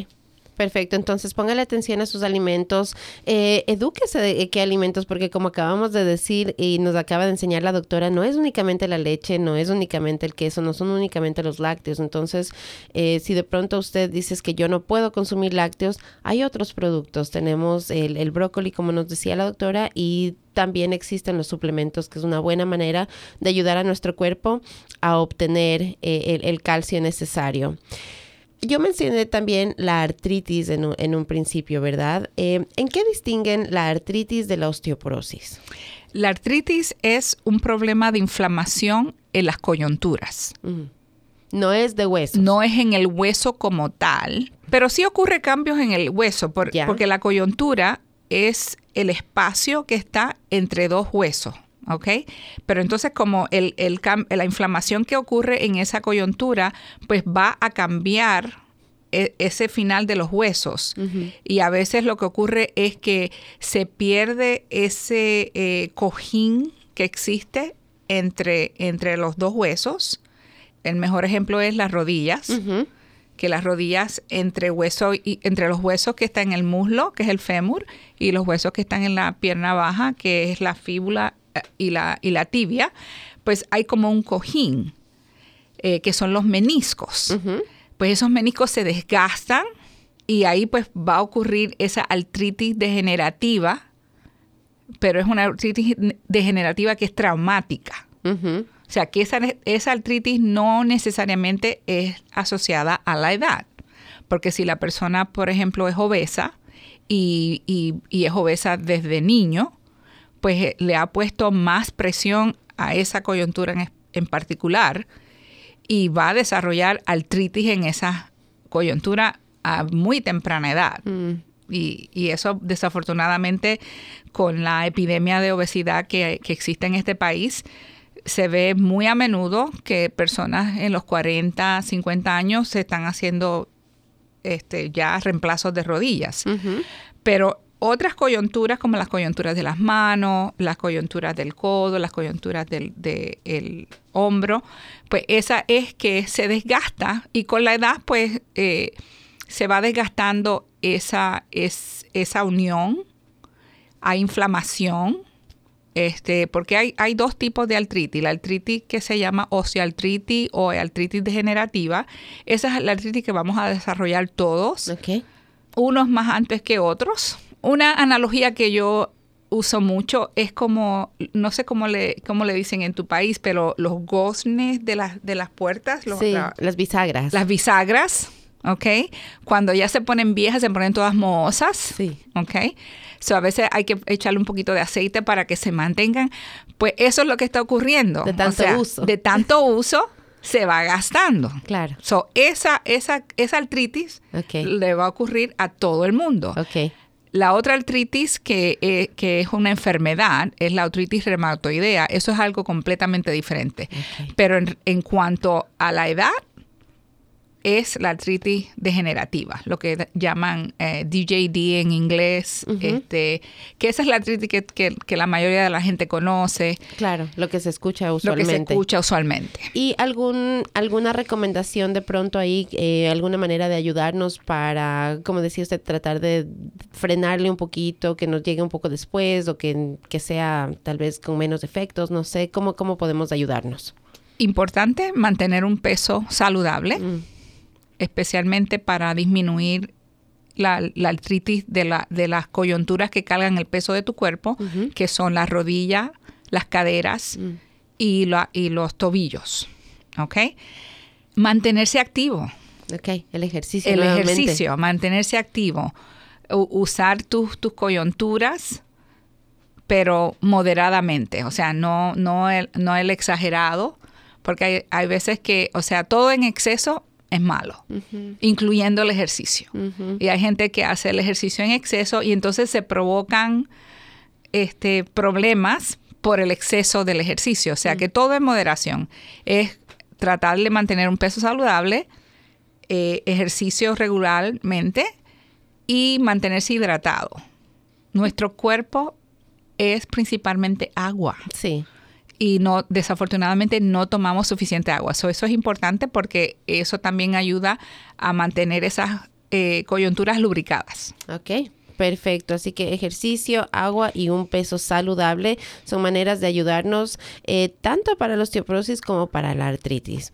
Perfecto, entonces póngale atención a sus alimentos, eh, edúquese de qué alimentos, porque como acabamos de decir y nos acaba de enseñar la doctora, no es únicamente la leche, no es únicamente el queso, no son únicamente los lácteos. Entonces, eh, si de pronto usted dice que yo no puedo consumir lácteos, hay otros productos. Tenemos el, el brócoli, como nos decía la doctora, y también existen los suplementos, que es una buena manera de ayudar a nuestro cuerpo a obtener eh, el, el calcio necesario. Yo mencioné también la artritis en un, en un principio, ¿verdad? Eh, ¿En qué distinguen la artritis de la osteoporosis? La artritis es un problema de inflamación en las coyunturas. No es de huesos. No es en el hueso como tal, pero sí ocurre cambios en el hueso, por- porque la coyuntura es el espacio que está entre dos huesos. ¿Ok? Pero entonces como el, el la inflamación que ocurre en esa coyuntura, pues va a cambiar e- ese final de los huesos. Y a veces lo que ocurre es que se pierde ese eh, cojín que existe entre, entre los dos huesos. El mejor ejemplo es las rodillas que las rodillas entre hueso y entre los huesos que están en el muslo, que es el fémur, y los huesos que están en la pierna baja, que es la fíbula y la, y la tibia, pues hay como un cojín, eh, que son los meniscos. Pues esos meniscos se desgastan y ahí pues va a ocurrir esa artritis degenerativa, pero es una artritis degenerativa que es traumática. O sea, que esa, esa artritis no necesariamente es asociada a la edad. Porque si la persona, por ejemplo, es obesa y, y- y es obesa desde niño, pues eh, le ha puesto más presión a esa coyuntura en, en particular y va a desarrollar artritis en esa coyuntura a muy temprana edad. Mm. Y, y eso desafortunadamente con la epidemia de obesidad que, que existe en este país, se ve muy a menudo que personas en los 40, 50 años se están haciendo este, ya reemplazos de rodillas. Pero otras coyunturas como las coyunturas de las manos, las coyunturas del codo, las coyunturas del de el hombro, pues esa es que se desgasta y con la edad pues eh, se va desgastando esa, es, esa unión, hay inflamación, este, porque hay, hay dos tipos de artritis. La artritis que se llama osteoartritis o artritis degenerativa. Esa es la artritis que vamos a desarrollar todos. Unos más antes que otros. Una analogía que yo uso mucho es como, no sé cómo le, cómo le dicen en tu país, pero los goznes de las, de las puertas. sí, las bisagras. Las bisagras, ¿ok? Cuando ya se ponen viejas, se ponen todas mohosas. Sí. ¿Ok? So, a veces hay que echarle un poquito de aceite para que se mantengan. Pues eso es lo que está ocurriendo. De tanto uso. De tanto uso se va gastando. Claro. So, esa, esa, esa artritis le va a ocurrir a todo el mundo. Okay. La otra artritis que, eh, que, es una enfermedad es la artritis reumatoidea. Eso es algo completamente diferente. Pero en, en, cuanto a la edad, es la artritis degenerativa, lo que llaman eh, DJD en inglés, este, que esa es la artritis que, la mayoría de la gente conoce. Claro, lo que se escucha usualmente. Lo que se escucha usualmente. ¿Y algún, alguna recomendación de pronto ahí, eh, alguna manera de ayudarnos para, como decía usted, tratar de frenarle un poquito, que nos llegue un poco después o que, que sea tal vez con menos efectos? No sé, ¿cómo, cómo podemos ayudarnos? Importante mantener un peso saludable. Mm especialmente para disminuir la, artritis de, la, de, las coyunturas que cargan el peso de tu cuerpo, que son las rodillas, las caderas mm. y, y, los tobillos. ¿Ok? Mantenerse activo. Ok, el ejercicio. El ejercicio, mantenerse activo. usar tus, tus coyunturas, pero moderadamente. O sea, no, no, el, no el exagerado, porque hay, hay veces que, o sea, todo en exceso es malo, incluyendo el ejercicio. Y hay gente que hace el ejercicio en exceso y entonces se provocan este, problemas por el exceso del ejercicio. O sea que todo en moderación es tratar de mantener un peso saludable, eh, ejercicio regularmente y mantenerse hidratado. Nuestro cuerpo es principalmente agua. Sí y no desafortunadamente no tomamos suficiente agua. eso es importante porque eso también ayuda a mantener esas eh, coyunturas lubricadas. Ok. Perfecto, así que ejercicio, agua y un peso saludable son maneras de ayudarnos eh, tanto para la osteoporosis como para la artritis.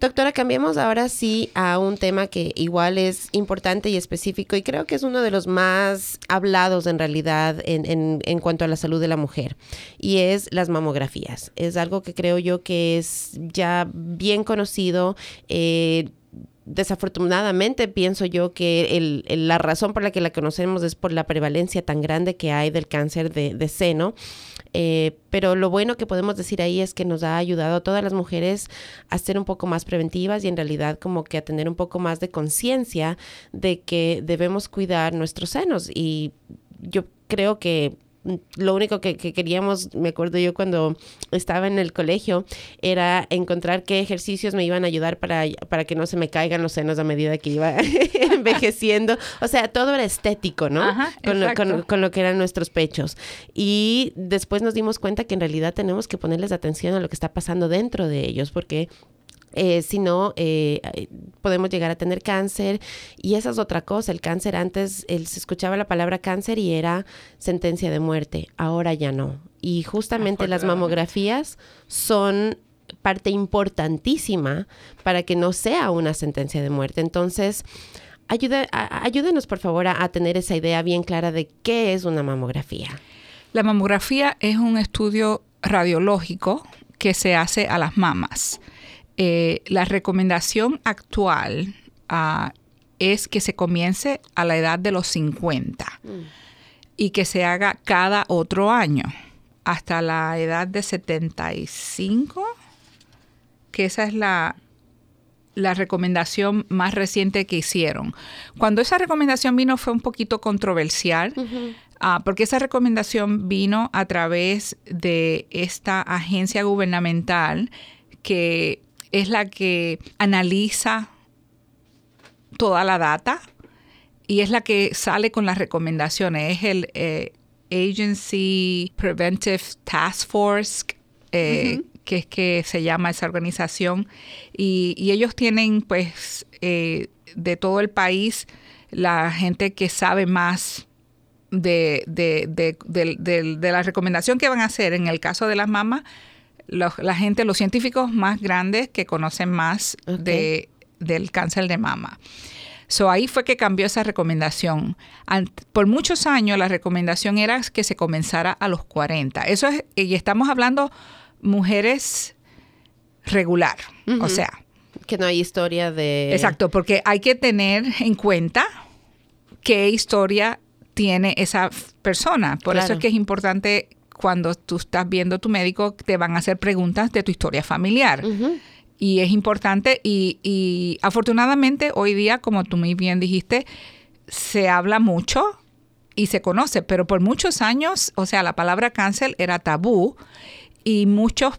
Doctora, cambiemos ahora sí a un tema que igual es importante y específico y creo que es uno de los más hablados en realidad en, en, cuanto a la salud de la mujer y es las mamografías. Es algo que creo yo que es ya bien conocido. Eh, desafortunadamente pienso yo que la razón por la que la conocemos es por la prevalencia tan grande que hay del cáncer de, seno. Eh, pero lo bueno que podemos decir ahí es que nos ha ayudado a todas las mujeres a ser un poco más preventivas y en realidad como que a tener un poco más de conciencia de que debemos cuidar nuestros senos. Y yo creo que lo único que, queríamos, me acuerdo yo cuando estaba en el colegio, era encontrar qué ejercicios me iban a ayudar para, para que no se me caigan los senos a medida que iba envejeciendo. O sea, todo era estético, ¿no? con, lo, con, lo que eran nuestros pechos. Y después nos dimos cuenta que en realidad tenemos que ponerles atención a lo que está pasando dentro de ellos, porque eh, si no, eh, podemos llegar a tener cáncer. Y esa es otra cosa. El cáncer antes, él, se escuchaba la palabra cáncer y era sentencia de muerte. Ahora ya no. Y justamente las mamografías son parte importantísima para que no sea una sentencia de muerte. Entonces, ayúdenos por favor a tener esa idea bien clara de qué es una mamografía. La mamografía es un estudio radiológico que se hace a las mamas. Eh, la recomendación actual ah, es que se comience a la edad de los 50 mm. y que se haga cada otro año hasta la edad de 75, que esa es la, la recomendación más reciente que hicieron. Cuando esa recomendación vino fue un poquito controversial, ah, porque esa recomendación vino a través de esta agencia gubernamental que es la que analiza toda la data y es la que sale con las recomendaciones. Es el eh, Agency Preventive Task Force, eh, que es que se llama esa organización. Y, ellos tienen pues eh, de todo el país la gente que sabe más de, de, de, de, de la recomendación que van a hacer en el caso de las mamás, los, la gente, los científicos más grandes que conocen más de, del cáncer de mama. So, ahí fue que cambió esa recomendación. por muchos años la recomendación era que se comenzara a los 40. Eso es, y estamos hablando mujeres regular, o sea. Que no hay historia de... Exacto, porque hay que tener en cuenta qué historia tiene esa persona. Por eso es que es importante cuando tú estás viendo a tu médico, te van a hacer preguntas de tu historia familiar. Y es importante y, afortunadamente hoy día, como tú muy bien dijiste, se habla mucho y se conoce, pero por muchos años, o sea, la palabra cáncer era tabú y muchos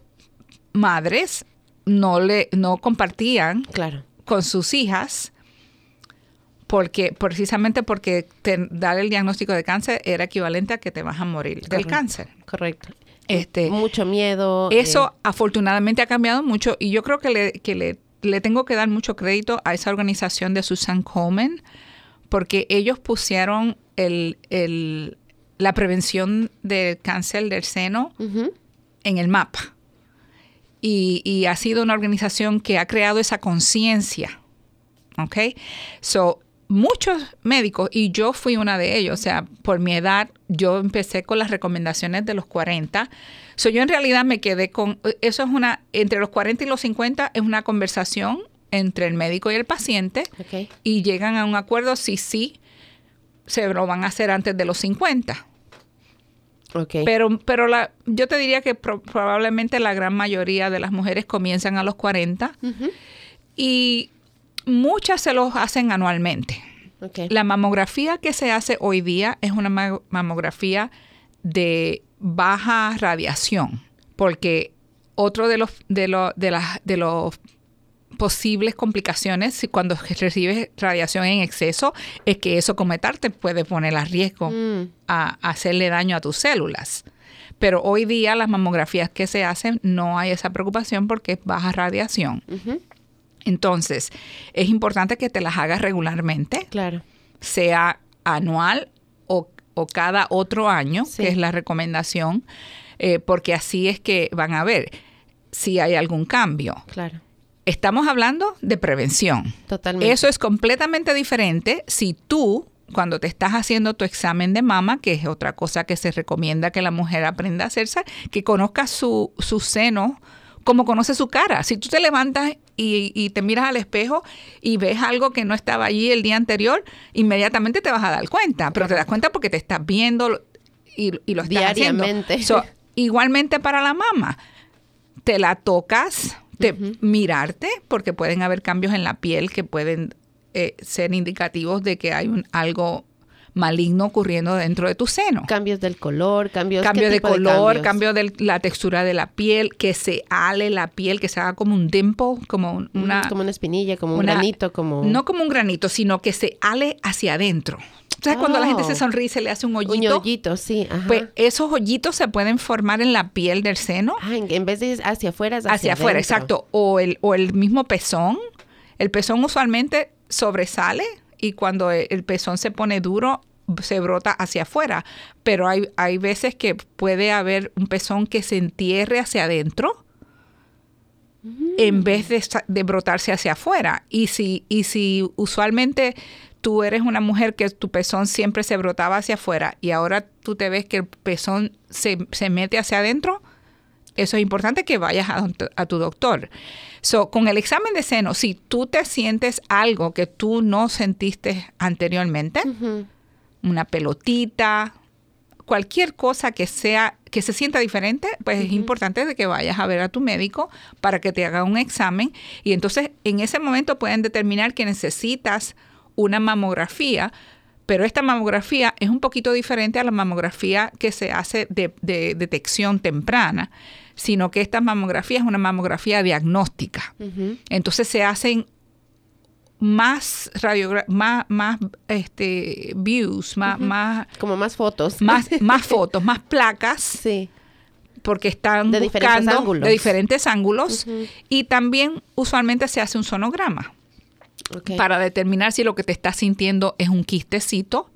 madres no le no compartían claro. con sus hijas porque precisamente porque dar el diagnóstico de cáncer era equivalente a que te vas a morir del cáncer. Correcto. Este, mucho miedo. Eso eh. afortunadamente ha cambiado mucho y yo creo que, le, que le, le, tengo que dar mucho crédito a esa organización de Susan Coleman porque ellos pusieron el, el, la prevención del cáncer del seno en el mapa. Y, y, ha sido una organización que ha creado esa conciencia. ¿Ok? So, muchos médicos, y yo fui una de ellos, o sea, por mi edad, yo empecé con las recomendaciones de los 40. So, yo en realidad me quedé con, eso es una, entre los 40 y los 50 es una conversación entre el médico y el paciente y llegan a un acuerdo si sí se lo van a hacer antes de los 50. Okay. Pero, pero la, yo te diría que probablemente la gran mayoría de las mujeres comienzan a los 40 y muchas se los hacen anualmente. La mamografía que se hace hoy día es una mamografía de baja radiación, porque otro de los de, de, las, de los posibles complicaciones cuando recibes radiación en exceso es que eso cometar te puede poner a riesgo mm. a, hacerle daño a tus células. Pero hoy día las mamografías que se hacen no hay esa preocupación porque es baja radiación. Entonces, es importante que te las hagas regularmente. Claro. Sea anual o, cada otro año, que es la recomendación, eh, porque así es que van a ver si hay algún cambio. Claro. Estamos hablando de prevención. Totalmente. Eso es completamente diferente si tú, cuando te estás haciendo tu examen de mama, que es otra cosa que se recomienda que la mujer aprenda a hacerse, que conozca su, su seno como conoce su cara. Si tú te levantas y, te miras al espejo y ves algo que no estaba allí el día anterior, inmediatamente te vas a dar cuenta. Pero te das cuenta porque te estás viendo y, lo estás Diariamente. haciendo. igualmente para la mamá. Te la tocas, te, mirarte, porque pueden haber cambios en la piel que pueden eh, ser indicativos de que hay un, algo maligno ocurriendo dentro de tu seno. Cambios del color, cambios Cambio de color, cambio de la textura de la piel, que se ale la piel, que se haga como un dimple, como una... como una espinilla, como un granito, como... No como un granito, sino que se ale hacia adentro. ¿Sabes cuando la gente se oh. sonríe se le hace un hoyito? Un hoyito, sí. Pues esos hoyitos se pueden formar en la piel del seno. Ah, en vez de hacia afuera, hacia, hacia afuera, exacto. O el, o el mismo pezón. El pezón usualmente sobresale y cuando el pezón se pone duro, se brota hacia afuera, pero hay, hay veces que puede haber un pezón que se entierre hacia adentro en mm. vez de, de, brotarse hacia afuera. Y si, y si usualmente tú eres una mujer que tu pezón siempre se brotaba hacia afuera y ahora tú te ves que el pezón se, se mete hacia adentro, eso es importante que vayas a, tu doctor. So, con el examen de seno, si tú te sientes algo que tú no sentiste anteriormente, una pelotita, cualquier cosa que sea que se sienta diferente, pues es importante de que vayas a ver a tu médico para que te haga un examen. Y entonces en ese momento pueden determinar que necesitas una mamografía, pero esta mamografía es un poquito diferente a la mamografía que se hace de, detección temprana, sino que esta mamografía es una mamografía diagnóstica. Entonces se hacen más más, más este views, más, más como más fotos. Más, más fotos, más placas. Sí. Porque están de buscando diferentes de diferentes ángulos. Y también usualmente se hace un sonograma. Para determinar si lo que te estás sintiendo es un quistecito,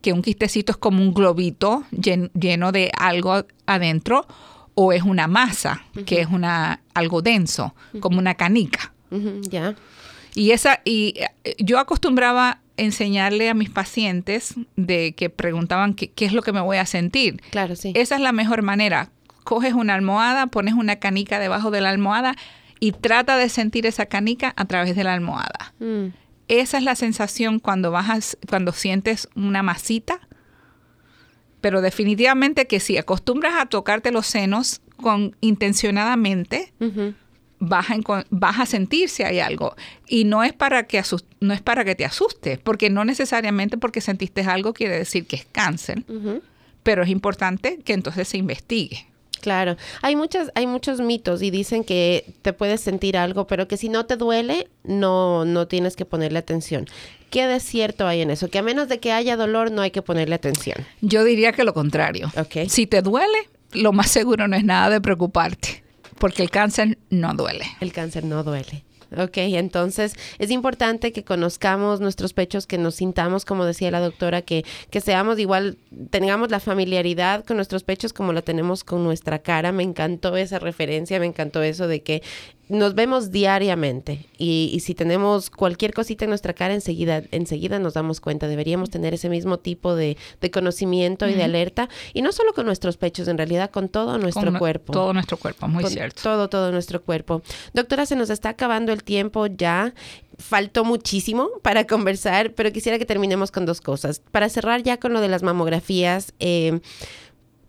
que un quistecito es como un globito llen- lleno de algo adentro, o es una masa, que es una, algo denso, como una canica. Ya. Y esa, y eh, yo acostumbraba enseñarle a mis pacientes de que preguntaban qué, qué es lo que me voy a sentir. Claro, sí. Esa es la mejor manera. Coges una almohada, pones una canica debajo de la almohada y trata de sentir esa canica a través de la almohada. Mm, Esa es la sensación cuando bajas, cuando sientes una masita. Pero definitivamente que si acostumbras a tocarte los senos con intencionadamente, vas a, vas a sentir si hay algo. Y no es para que no es para que te asustes, porque no necesariamente porque sentiste algo quiere decir que es cáncer, pero es importante que entonces se investigue. Claro, hay muchas, hay muchos mitos y dicen que te puedes sentir algo, pero que si no te duele, no, no tienes que ponerle atención. ¿Qué de cierto hay en eso? Que a menos de que haya dolor, no hay que ponerle atención. Yo diría que lo contrario. Ok. Si te duele, lo más seguro no es nada de preocuparte, porque el cáncer no duele. El cáncer no duele. Ok, entonces es importante que conozcamos nuestros pechos, que nos sintamos, como decía la doctora, que, que seamos igual, tengamos la familiaridad con nuestros pechos como la tenemos con nuestra cara. Me encantó esa referencia, me encantó eso de que nos vemos diariamente y, y si tenemos cualquier cosita en nuestra cara, enseguida, enseguida nos damos cuenta. Deberíamos tener ese mismo tipo de, de conocimiento y de alerta, y no solo con nuestros pechos, en realidad con todo nuestro Con cuerpo Todo nuestro cuerpo, muy con cierto. Todo, todo nuestro cuerpo. Doctora, se nos está acabando el tiempo ya. Faltó muchísimo para conversar, pero quisiera que terminemos con dos cosas. Para cerrar ya con lo de las mamografías, eh,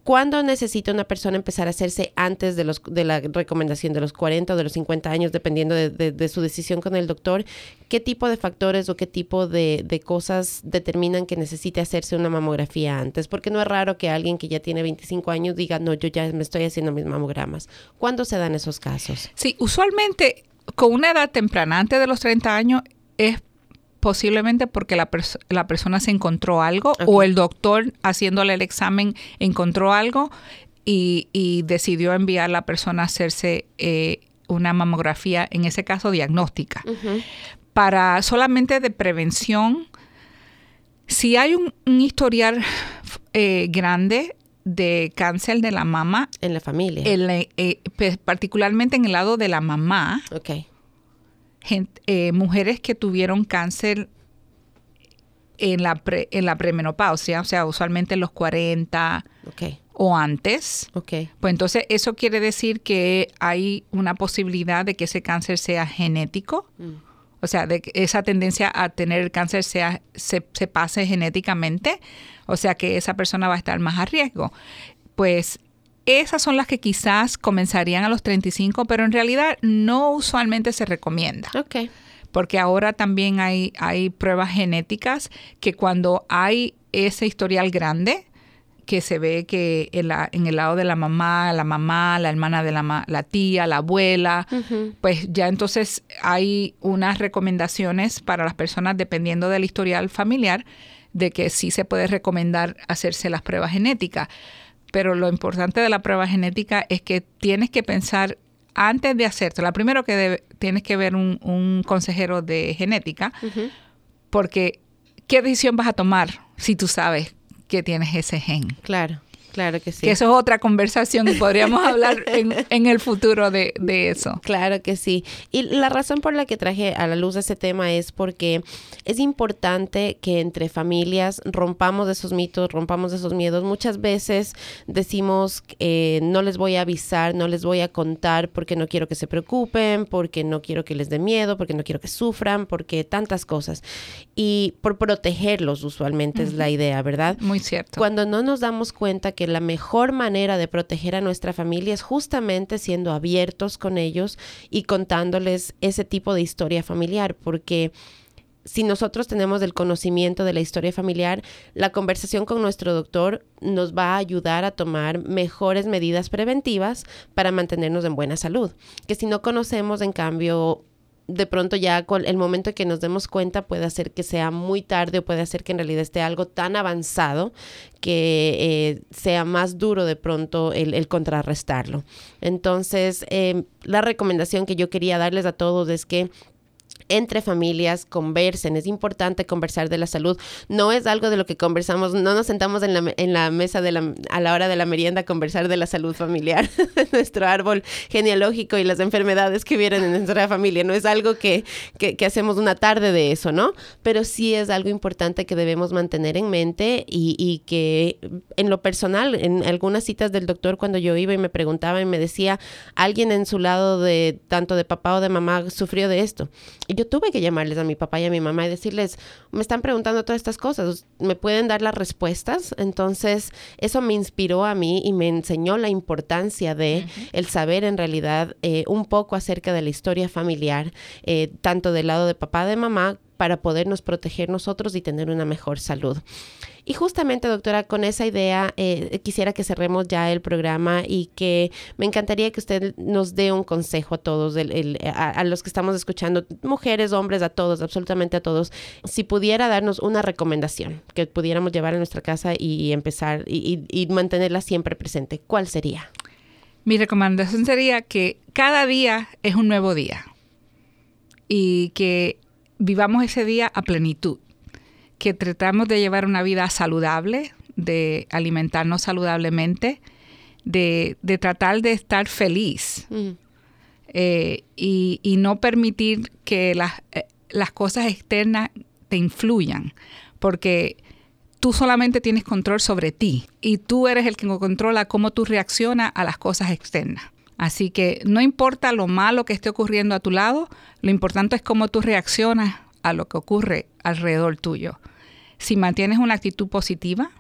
¿cuándo necesita una persona empezar a hacerse antes de, los, de la recomendación de los 40 o de los 50 años, dependiendo de, de- de su decisión con el doctor? ¿Qué tipo de factores o qué tipo de, de cosas determinan que necesite hacerse una mamografía antes? Porque no es raro que alguien que ya tiene 25 años diga, no, yo ya me estoy haciendo mis mamogramas. ¿Cuándo se dan esos casos? Sí, usualmente con una edad temprana, antes de los 30 años, es posiblemente porque la, pers- la persona se encontró algo o el doctor haciéndole el examen encontró algo y, y decidió enviar a la persona a hacerse eh, una mamografía, en ese caso diagnóstica. Para solamente de prevención, si hay un, un historial eh, grande de cáncer de la mama, En la familia. el, eh, pues, particularmente en el lado de la mamá, ok. eh, mujeres que tuvieron cáncer en la, pre- en la premenopausia, o sea, usualmente en los 40 Ok. o antes, Ok. pues entonces eso quiere decir que hay una posibilidad de que ese cáncer sea genético, o sea, de que esa tendencia a tener el cáncer sea, se, se pase genéticamente, o sea que esa persona va a estar más a riesgo. Pues esas son las que quizás comenzarían a los 35, pero en realidad no usualmente se recomienda Ok. porque ahora también hay, hay pruebas genéticas que cuando hay ese historial grande, que se ve que en, la- en el lado de la mamá, la mamá, la hermana de la, la tía, la abuela, pues ya entonces hay unas recomendaciones para las personas dependiendo del historial familiar de que sí se puede recomendar hacerse las pruebas genéticas. Pero lo importante de la prueba genética es que tienes que pensar antes de hacértela. Primero que debe- tienes que ver un, un consejero de genética, porque ¿qué decisión vas a tomar si tú sabes que tienes ese gen? Claro. Claro que sí. Que eso es otra conversación y podríamos hablar en, en el futuro de, de eso. Claro que sí. Y la razón por la que traje a la luz ese tema es porque es importante que entre familias rompamos esos mitos, rompamos esos miedos. Muchas veces decimos, eh, no les voy a avisar, no les voy a contar porque no quiero que se preocupen, porque no quiero que les dé miedo, porque no quiero que sufran, porque tantas cosas. Y por protegerlos usualmente es la idea, ¿verdad? Muy cierto. Cuando no nos damos cuenta que la mejor manera de proteger a nuestra familia es justamente siendo abiertos con ellos y contándoles ese tipo de historia familiar, porque si nosotros tenemos el conocimiento de la historia familiar, la conversación con nuestro doctor nos va a ayudar a tomar mejores medidas preventivas para mantenernos en buena salud. Que si no conocemos, en cambio, de pronto ya el momento en que nos demos cuenta puede hacer que sea muy tarde o puede hacer que en realidad esté algo tan avanzado que eh, sea más duro de pronto el, el contrarrestarlo. Entonces, eh, la recomendación que yo quería darles a todos es que entre familias conversen. Es importante conversar de la salud. No es algo de lo que conversamos, no nos sentamos en la, en la mesa de la, a la hora de la merienda a conversar de la salud familiar, nuestro árbol genealógico y las enfermedades que vienen en nuestra familia. No es algo que, que, hacemos una tarde de eso, ¿no? Pero sí es algo importante que debemos mantener en mente y, y que en lo personal, en algunas citas del doctor, cuando yo iba y me preguntaba y me decía, alguien en su lado de tanto de papá o de mamá sufrió de esto. Yo tuve que llamarles a mi papá y a mi mamá y decirles, me están preguntando todas estas cosas, ¿me pueden dar las respuestas? Entonces, eso me inspiró a mí y me enseñó la importancia de el saber en realidad eh, un poco acerca de la historia familiar, eh, tanto del lado de papá, de mamá, para podernos proteger nosotros y tener una mejor salud. Y justamente, doctora, con esa idea eh, quisiera que cerremos ya el programa y que me encantaría que usted nos dé un consejo a todos, a, los que estamos escuchando, mujeres, hombres, a todos, absolutamente a todos, si pudiera darnos una recomendación que pudiéramos llevar a nuestra casa y, empezar y mantenerla siempre presente, ¿cuál sería? Mi recomendación sería que cada día es un nuevo día y que vivamos ese día a plenitud que tratamos de llevar una vida saludable, de alimentarnos saludablemente, de, tratar de estar feliz eh, y, no permitir que las, eh, las cosas externas te influyan, porque tú solamente tienes control sobre ti y tú eres el que controla cómo tú reaccionas a las cosas externas. Así que no importa lo malo que esté ocurriendo a tu lado, lo importante es cómo tú reaccionas a lo que ocurre alrededor tuyo si mantienes una actitud positiva,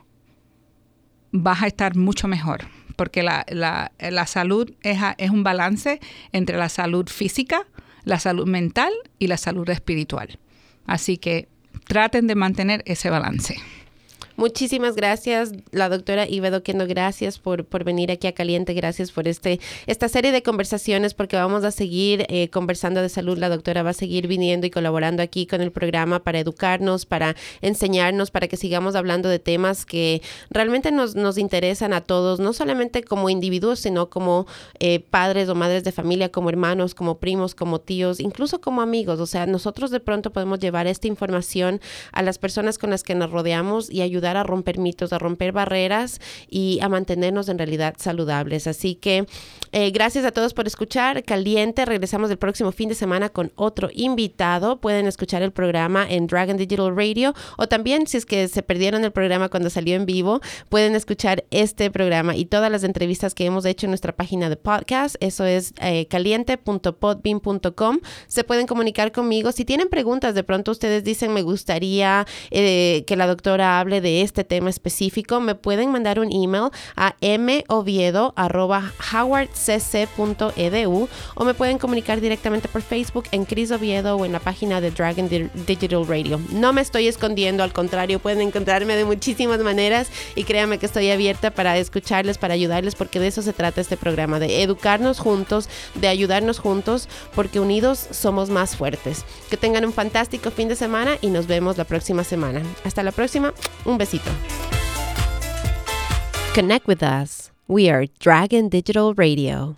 vas a estar mucho mejor, porque la, salud es, es un balance entre la salud física, la salud mental y la salud espiritual. Así que traten de mantener ese balance. Muchísimas gracias, la doctora Iva Doquendo, gracias por, por venir aquí a Caliente, gracias por este, esta serie de conversaciones, porque vamos a seguir eh, conversando de salud. La doctora va a seguir viniendo y colaborando aquí con el programa para educarnos, para enseñarnos, para que sigamos hablando de temas que realmente nos, nos interesan a todos, no solamente como individuos, sino como eh, padres o madres de familia, como hermanos, como primos, como tíos, incluso como amigos. O sea, nosotros de pronto podemos llevar esta información a las personas con las que nos rodeamos y ayudar a romper mitos, a romper barreras y a mantenernos en realidad saludables. Así que eh, gracias a todos por escuchar. Caliente, regresamos el próximo fin de semana con otro invitado. Pueden escuchar el programa en Dragon Digital Radio o también si es que se perdieron el programa cuando salió en vivo, pueden escuchar este programa y todas las entrevistas que hemos hecho en nuestra página de podcast. Eso es eh, caliente.podbean.com. Se pueden comunicar conmigo. Si tienen preguntas, de pronto ustedes dicen me gustaría eh, que la doctora hable de este tema específico, me pueden mandar un email a moviedo.howardcc.edu o me pueden comunicar directamente por Facebook en Cris Oviedo o en la página de Dragon Digital Radio. No me estoy escondiendo, al contrario, pueden encontrarme de muchísimas maneras y créanme que estoy abierta para escucharles, para ayudarles, porque de eso se trata este programa, de educarnos juntos, de ayudarnos juntos, porque unidos somos más fuertes. Que tengan un fantástico fin de semana y nos vemos la próxima semana. Hasta la próxima. Un besito. Connect with us. We are Dragon Digital Radio.